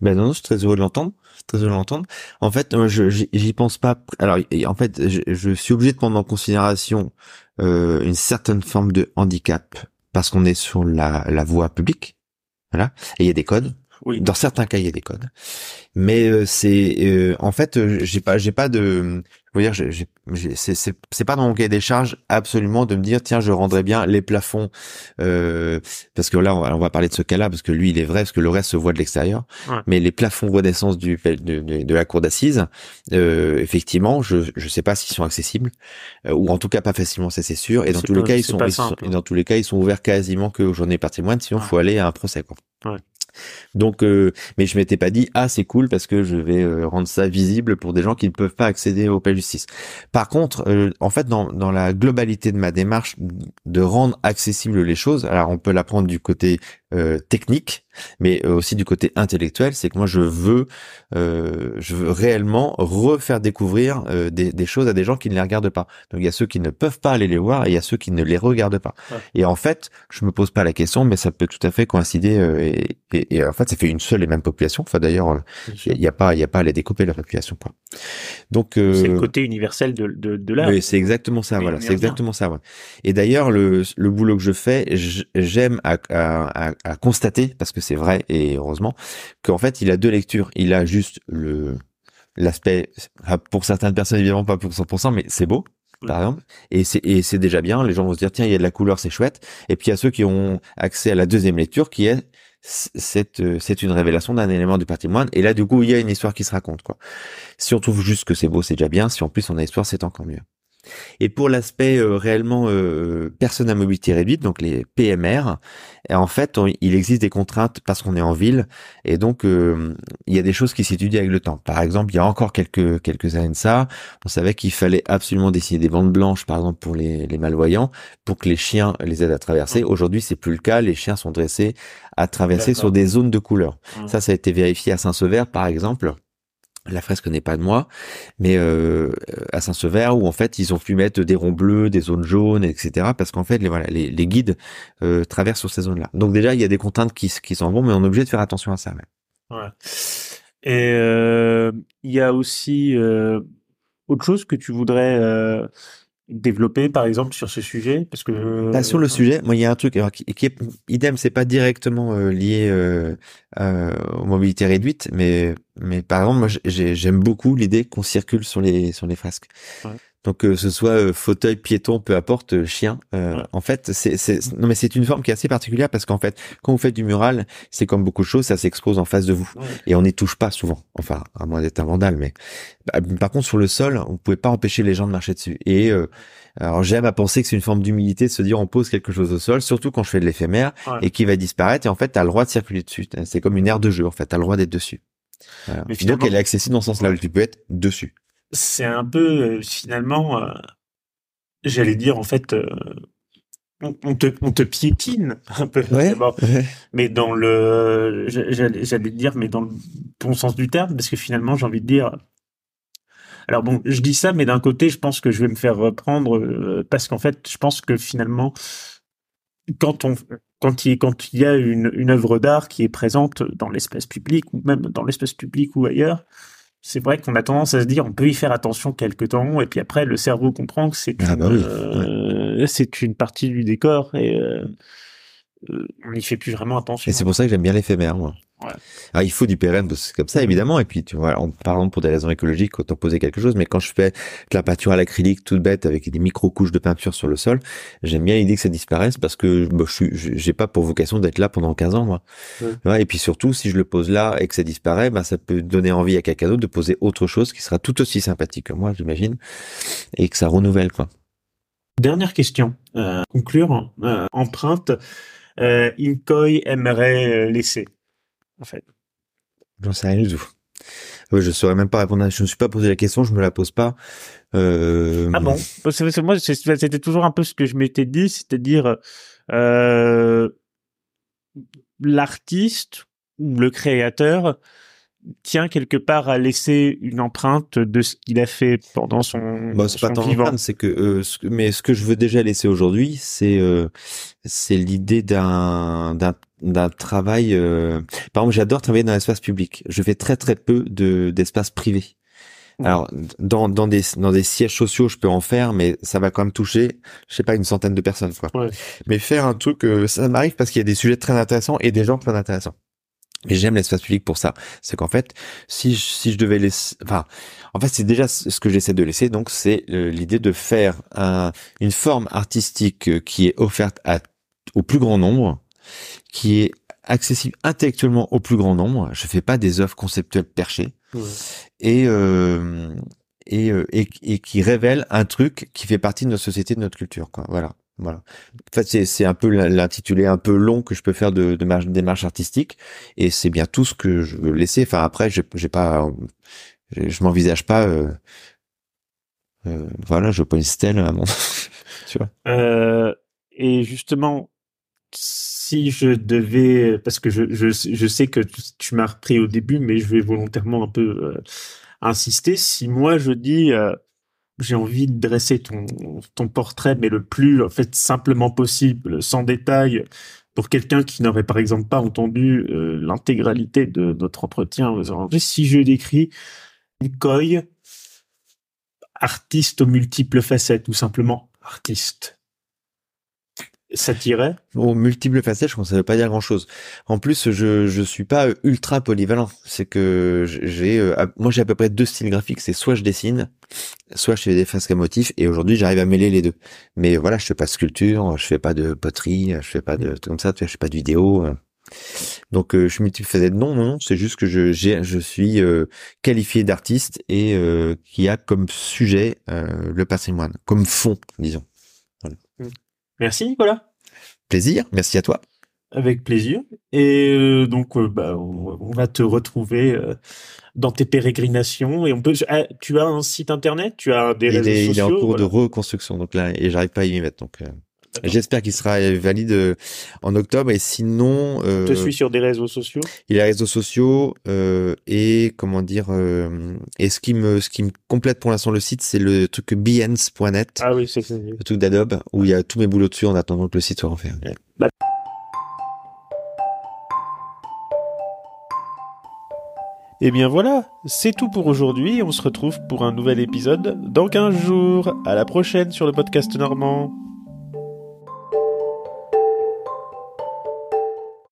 Speaker 2: Ben non, je suis très heureux de l'entendre. Très heureux de l'entendre. En fait, je j'y pense pas. Alors, en fait, je, je suis obligé de prendre en considération euh, une certaine forme de handicap parce qu'on est sur la, la voie publique. Voilà. Et il y a des codes.
Speaker 1: Oui.
Speaker 2: Dans certains cas, il y a des codes. Mais euh, c'est euh, en fait, euh, j'ai pas, j'ai pas de, je veux dire, c'est, c'est, c'est pas dans mon cahier des charges absolument de me dire tiens, je rendrai bien les plafonds euh, parce que là, on va, on va parler de ce cas-là parce que lui, il est vrai parce que le reste se voit de l'extérieur.
Speaker 1: Ouais.
Speaker 2: Mais les plafonds d'essence du de, de, de la cour d'assises, euh, effectivement, je je sais pas s'ils sont accessibles euh, ou en tout cas pas facilement, ça c'est sûr. Et dans tous les cas, ils sont, ils sont- dans tous les cas, ils sont ouverts quasiment que aux journées patrimoine. Sinon,
Speaker 1: Ouais.
Speaker 2: faut aller à un procès quoi.
Speaker 1: Ouais.
Speaker 2: Donc, euh, mais je m'étais pas dit ah c'est cool parce que je vais euh, rendre ça visible pour des gens qui ne peuvent pas accéder au justice. Par contre, euh, en fait, dans, dans la globalité de ma démarche de rendre accessibles les choses, alors on peut la prendre du côté euh, technique, mais euh, aussi du côté intellectuel, c'est que moi je veux, euh, je veux réellement refaire découvrir euh, des, des choses à des gens qui ne les regardent pas. Donc il y a ceux qui ne peuvent pas aller les voir et il y a ceux qui ne les regardent pas.
Speaker 1: Ouais.
Speaker 2: Et en fait, je me pose pas la question, mais ça peut tout à fait coïncider. euh, et, et, et en fait, ça fait une seule et même population. Enfin d'ailleurs, euh, il y a pas, il y a pas à les découper la population. Quoi. Donc euh,
Speaker 1: C'est le côté universel de, de, de l'art.
Speaker 2: oui, c'est exactement ça, voilà, c'est exactement ça. Ouais. Et d'ailleurs, le, le boulot que je fais, j'aime à, à, à, à constater, parce que c'est vrai et heureusement, qu'en fait, il a deux lectures. Il a juste le l'aspect, ah, pour certaines personnes évidemment pas pour 100%, mais c'est beau, par exemple, et c'est et c'est déjà bien. Les gens vont se dire tiens, il y a de la couleur, c'est chouette. Et puis il y a ceux qui ont accès à la deuxième lecture, qui est c'est euh, c'est une révélation d'un élément du patrimoine. Et là, du coup, il y a une histoire qui se raconte quoi. Si on trouve juste que c'est beau, c'est déjà bien. Si en plus on a l'histoire, c'est encore mieux. Et pour l'aspect euh, réellement euh, personne à mobilité réduite, donc les PMR, en fait, il existe des contraintes parce qu'on est en ville, et donc euh, il y a des choses qui s'étudient avec le temps. Par exemple, il y a encore quelques quelques années de ça, on savait qu'il fallait absolument dessiner des bandes blanches, par exemple pour les, les malvoyants, pour que les chiens les aident à traverser. Aujourd'hui, c'est plus le cas. Les chiens sont dressés à traverser sur des zones de couleur. Ça, ça a été vérifié à Saint-Sever, par exemple la fresque n'est pas de moi, mais euh, à Saint-Sever où en fait ils ont pu mettre des ronds bleus, des zones jaunes, etc. Parce qu'en fait les guides euh, traversent sur ces zones-là. Donc déjà il y a des contraintes qui s'en vont, mais on est obligé de faire attention à ça.
Speaker 1: Ouais. Et euh, il y a aussi autre chose que tu voudrais développer par exemple sur ce sujet? Parce que
Speaker 2: bah, sur le sujet moi il y a un truc alors, qui, qui est idem c'est pas directement euh, lié euh, euh, aux mobilités réduites mais mais par exemple moi j'aime beaucoup l'idée qu'on circule sur les sur les fresques ouais. Donc que ce soit euh, fauteuil, piéton, peu importe, euh, chien. Euh, ouais. En fait, c'est non mais c'est une forme qui est assez particulière parce qu'en fait, quand vous faites du mural, c'est comme beaucoup de choses, ça s'expose en face de vous ouais. et on n'y touche pas souvent. Enfin, à moins d'être un vandale, mais bah, par contre sur le sol, on pouvait pas empêcher les gens de marcher dessus. Et euh, alors j'aime à penser que c'est une forme d'humilité de se dire on pose quelque chose au sol, surtout quand je fais de l'éphémère ouais. et qui va disparaître. Et en fait, t'as le droit de circuler dessus. C'est comme une aire de jeu. En fait, t'as le droit d'être dessus. Voilà. Mais finalement... Donc elle est accessible dans ce sens-là. Tu peux être dessus
Speaker 1: c'est un peu euh, finalement, euh, j'allais dire en fait, euh, on, on, te, on te piétine *laughs* un peu,
Speaker 2: ouais, bon. ouais.
Speaker 1: mais dans le, j'allais, j'allais dire, mais dans le bon sens du terme, parce que finalement, j'ai envie de dire. Alors bon, je dis ça, mais d'un côté, je pense que je vais me faire reprendre parce qu'en fait, je pense que finalement, quand on quand il, quand il y a une, une œuvre d'art qui est présente dans l'espace public ou même dans l'espace public ou ailleurs, c'est vrai qu'on a tendance à se dire on peut y faire attention quelque temps et puis après le cerveau comprend que c'est
Speaker 2: ah bah oui,
Speaker 1: euh, c'est une partie du décor et euh, on n'y fait plus vraiment attention.
Speaker 2: Et c'est pour ça que j'aime bien l'éphémère moi.
Speaker 1: Ouais.
Speaker 2: Alors, il faut du pérenne parce que c'est comme ça évidemment et puis tu vois en parlant pour des raisons écologiques autant poser quelque chose mais quand je fais de la peinture à l'acrylique toute bête avec des micro couches de peinture sur le sol j'aime bien l'idée que ça disparaisse parce que bah, je suis j'ai pas pour vocation d'être là pendant 15 ans moi ouais. Ouais, et puis surtout si je le pose là et que ça disparaît bah ça peut donner envie à quelqu'un d'autre de poser autre chose qui sera tout aussi sympathique que moi j'imagine et que ça renouvelle quoi
Speaker 1: dernière question euh, conclure euh, empreinte euh, Incoy aimerait laisser en fait
Speaker 2: J'en sais rien du tout. Je saurais même pas répondre. Je ne me suis pas posé la question, je me la pose pas. Euh...
Speaker 1: Ah bon? Moi, c'était toujours un peu ce que je m'étais dit, c'est-à-dire euh, l'artiste ou le créateur tient quelque part à laisser une empreinte de ce qu'il a fait pendant son,
Speaker 2: bah, c'est pas tant empreinte, c'est que, euh, ce que, mais ce que je veux déjà laisser aujourd'hui, c'est euh, c'est l'idée d'un d'un d'un travail. Euh... Par exemple, j'adore travailler dans l'espace public. Je fais très très peu de d'espace privé. Alors dans dans des dans des sièges sociaux, je peux en faire, mais ça va quand même toucher, je sais pas, une centaine de personnes quoi.
Speaker 1: Ouais.
Speaker 2: Mais faire un truc, euh, ça m'arrive parce qu'il y a des sujets très intéressants et des gens très intéressants. Et j'aime l'espace public pour ça. C'est qu'en fait, si je, si je devais laisser, enfin, en fait, c'est déjà ce que j'essaie de laisser. Donc, c'est euh, l'idée de faire un, une forme artistique euh, qui est offerte à, au plus grand nombre, qui est accessible intellectuellement au plus grand nombre. Je fais pas des œuvres conceptuelles perchées
Speaker 1: ouais.
Speaker 2: et, euh, et, euh, et et qui révèle un truc qui fait partie de notre société, de notre culture. Quoi. Voilà. Voilà. En fait, c'est, c'est un peu l'intitulé un peu long que je peux faire de, de ma démarche artistique, et c'est bien tout ce que je veux laisser. Enfin, après, j'ai, j'ai pas, je m'envisage pas. Euh, euh, voilà, je veux une stèle à mon. *laughs* tu vois.
Speaker 1: Euh, et justement, si je devais, parce que je, je, je sais que tu m'as repris au début, mais je vais volontairement un peu euh, insister. Si moi je dis euh, j'ai envie de dresser ton, portrait, mais le plus en fait simplement possible, sans détail, pour quelqu'un qui n'aurait par exemple pas entendu euh, l'intégralité de notre entretien. Si je décris Nicoy, artiste aux multiples facettes, tout simplement artiste ça tirait
Speaker 2: Aux multiples facettes, je pense que ça veut pas dire grand chose. En plus, je je suis pas ultra polyvalent. C'est que j'ai euh, moi j'ai à peu près deux styles graphiques. C'est soit je dessine, soit je fais des fresques à motifs. Et aujourd'hui, j'arrive à mêler les deux. Mais voilà, je fais pas de sculpture, je fais pas de poterie, je fais pas de comme ça. Je fais pas de vidéo. Donc euh, je suis multifacette. Non, non, non, c'est juste que je, je suis euh, qualifié d'artiste et euh, qui a comme sujet euh, le patrimoine, comme fond, disons.
Speaker 1: Merci Nicolas.
Speaker 2: Plaisir, merci à toi.
Speaker 1: Avec plaisir. Et euh, donc, euh, bah, on, on va te retrouver euh, dans tes pérégrinations. Et on peut. ah, tu as un site internet, tu as des
Speaker 2: Il
Speaker 1: réseaux
Speaker 2: est, il est
Speaker 1: sociaux?
Speaker 2: en cours de reconstruction, donc là, et j'arrive pas à y mettre. Donc. J'espère qu'il sera valide euh, en octobre. Et sinon, euh,
Speaker 1: Je te suis sur des réseaux sociaux.
Speaker 2: il y a les réseaux sociaux euh, et comment dire. euh, et ce qui me, ce qui me complète pour l'instant le site, c'est le truc behance.net,
Speaker 1: Ah oui, c'est c'est-
Speaker 2: le truc d'Adobe, où il y a tous mes boulots dessus en attendant que le site soit refait.
Speaker 1: Eh bien voilà, c'est tout pour aujourd'hui. On se retrouve pour un nouvel épisode dans 15 jours. À la prochaine sur le podcast normand.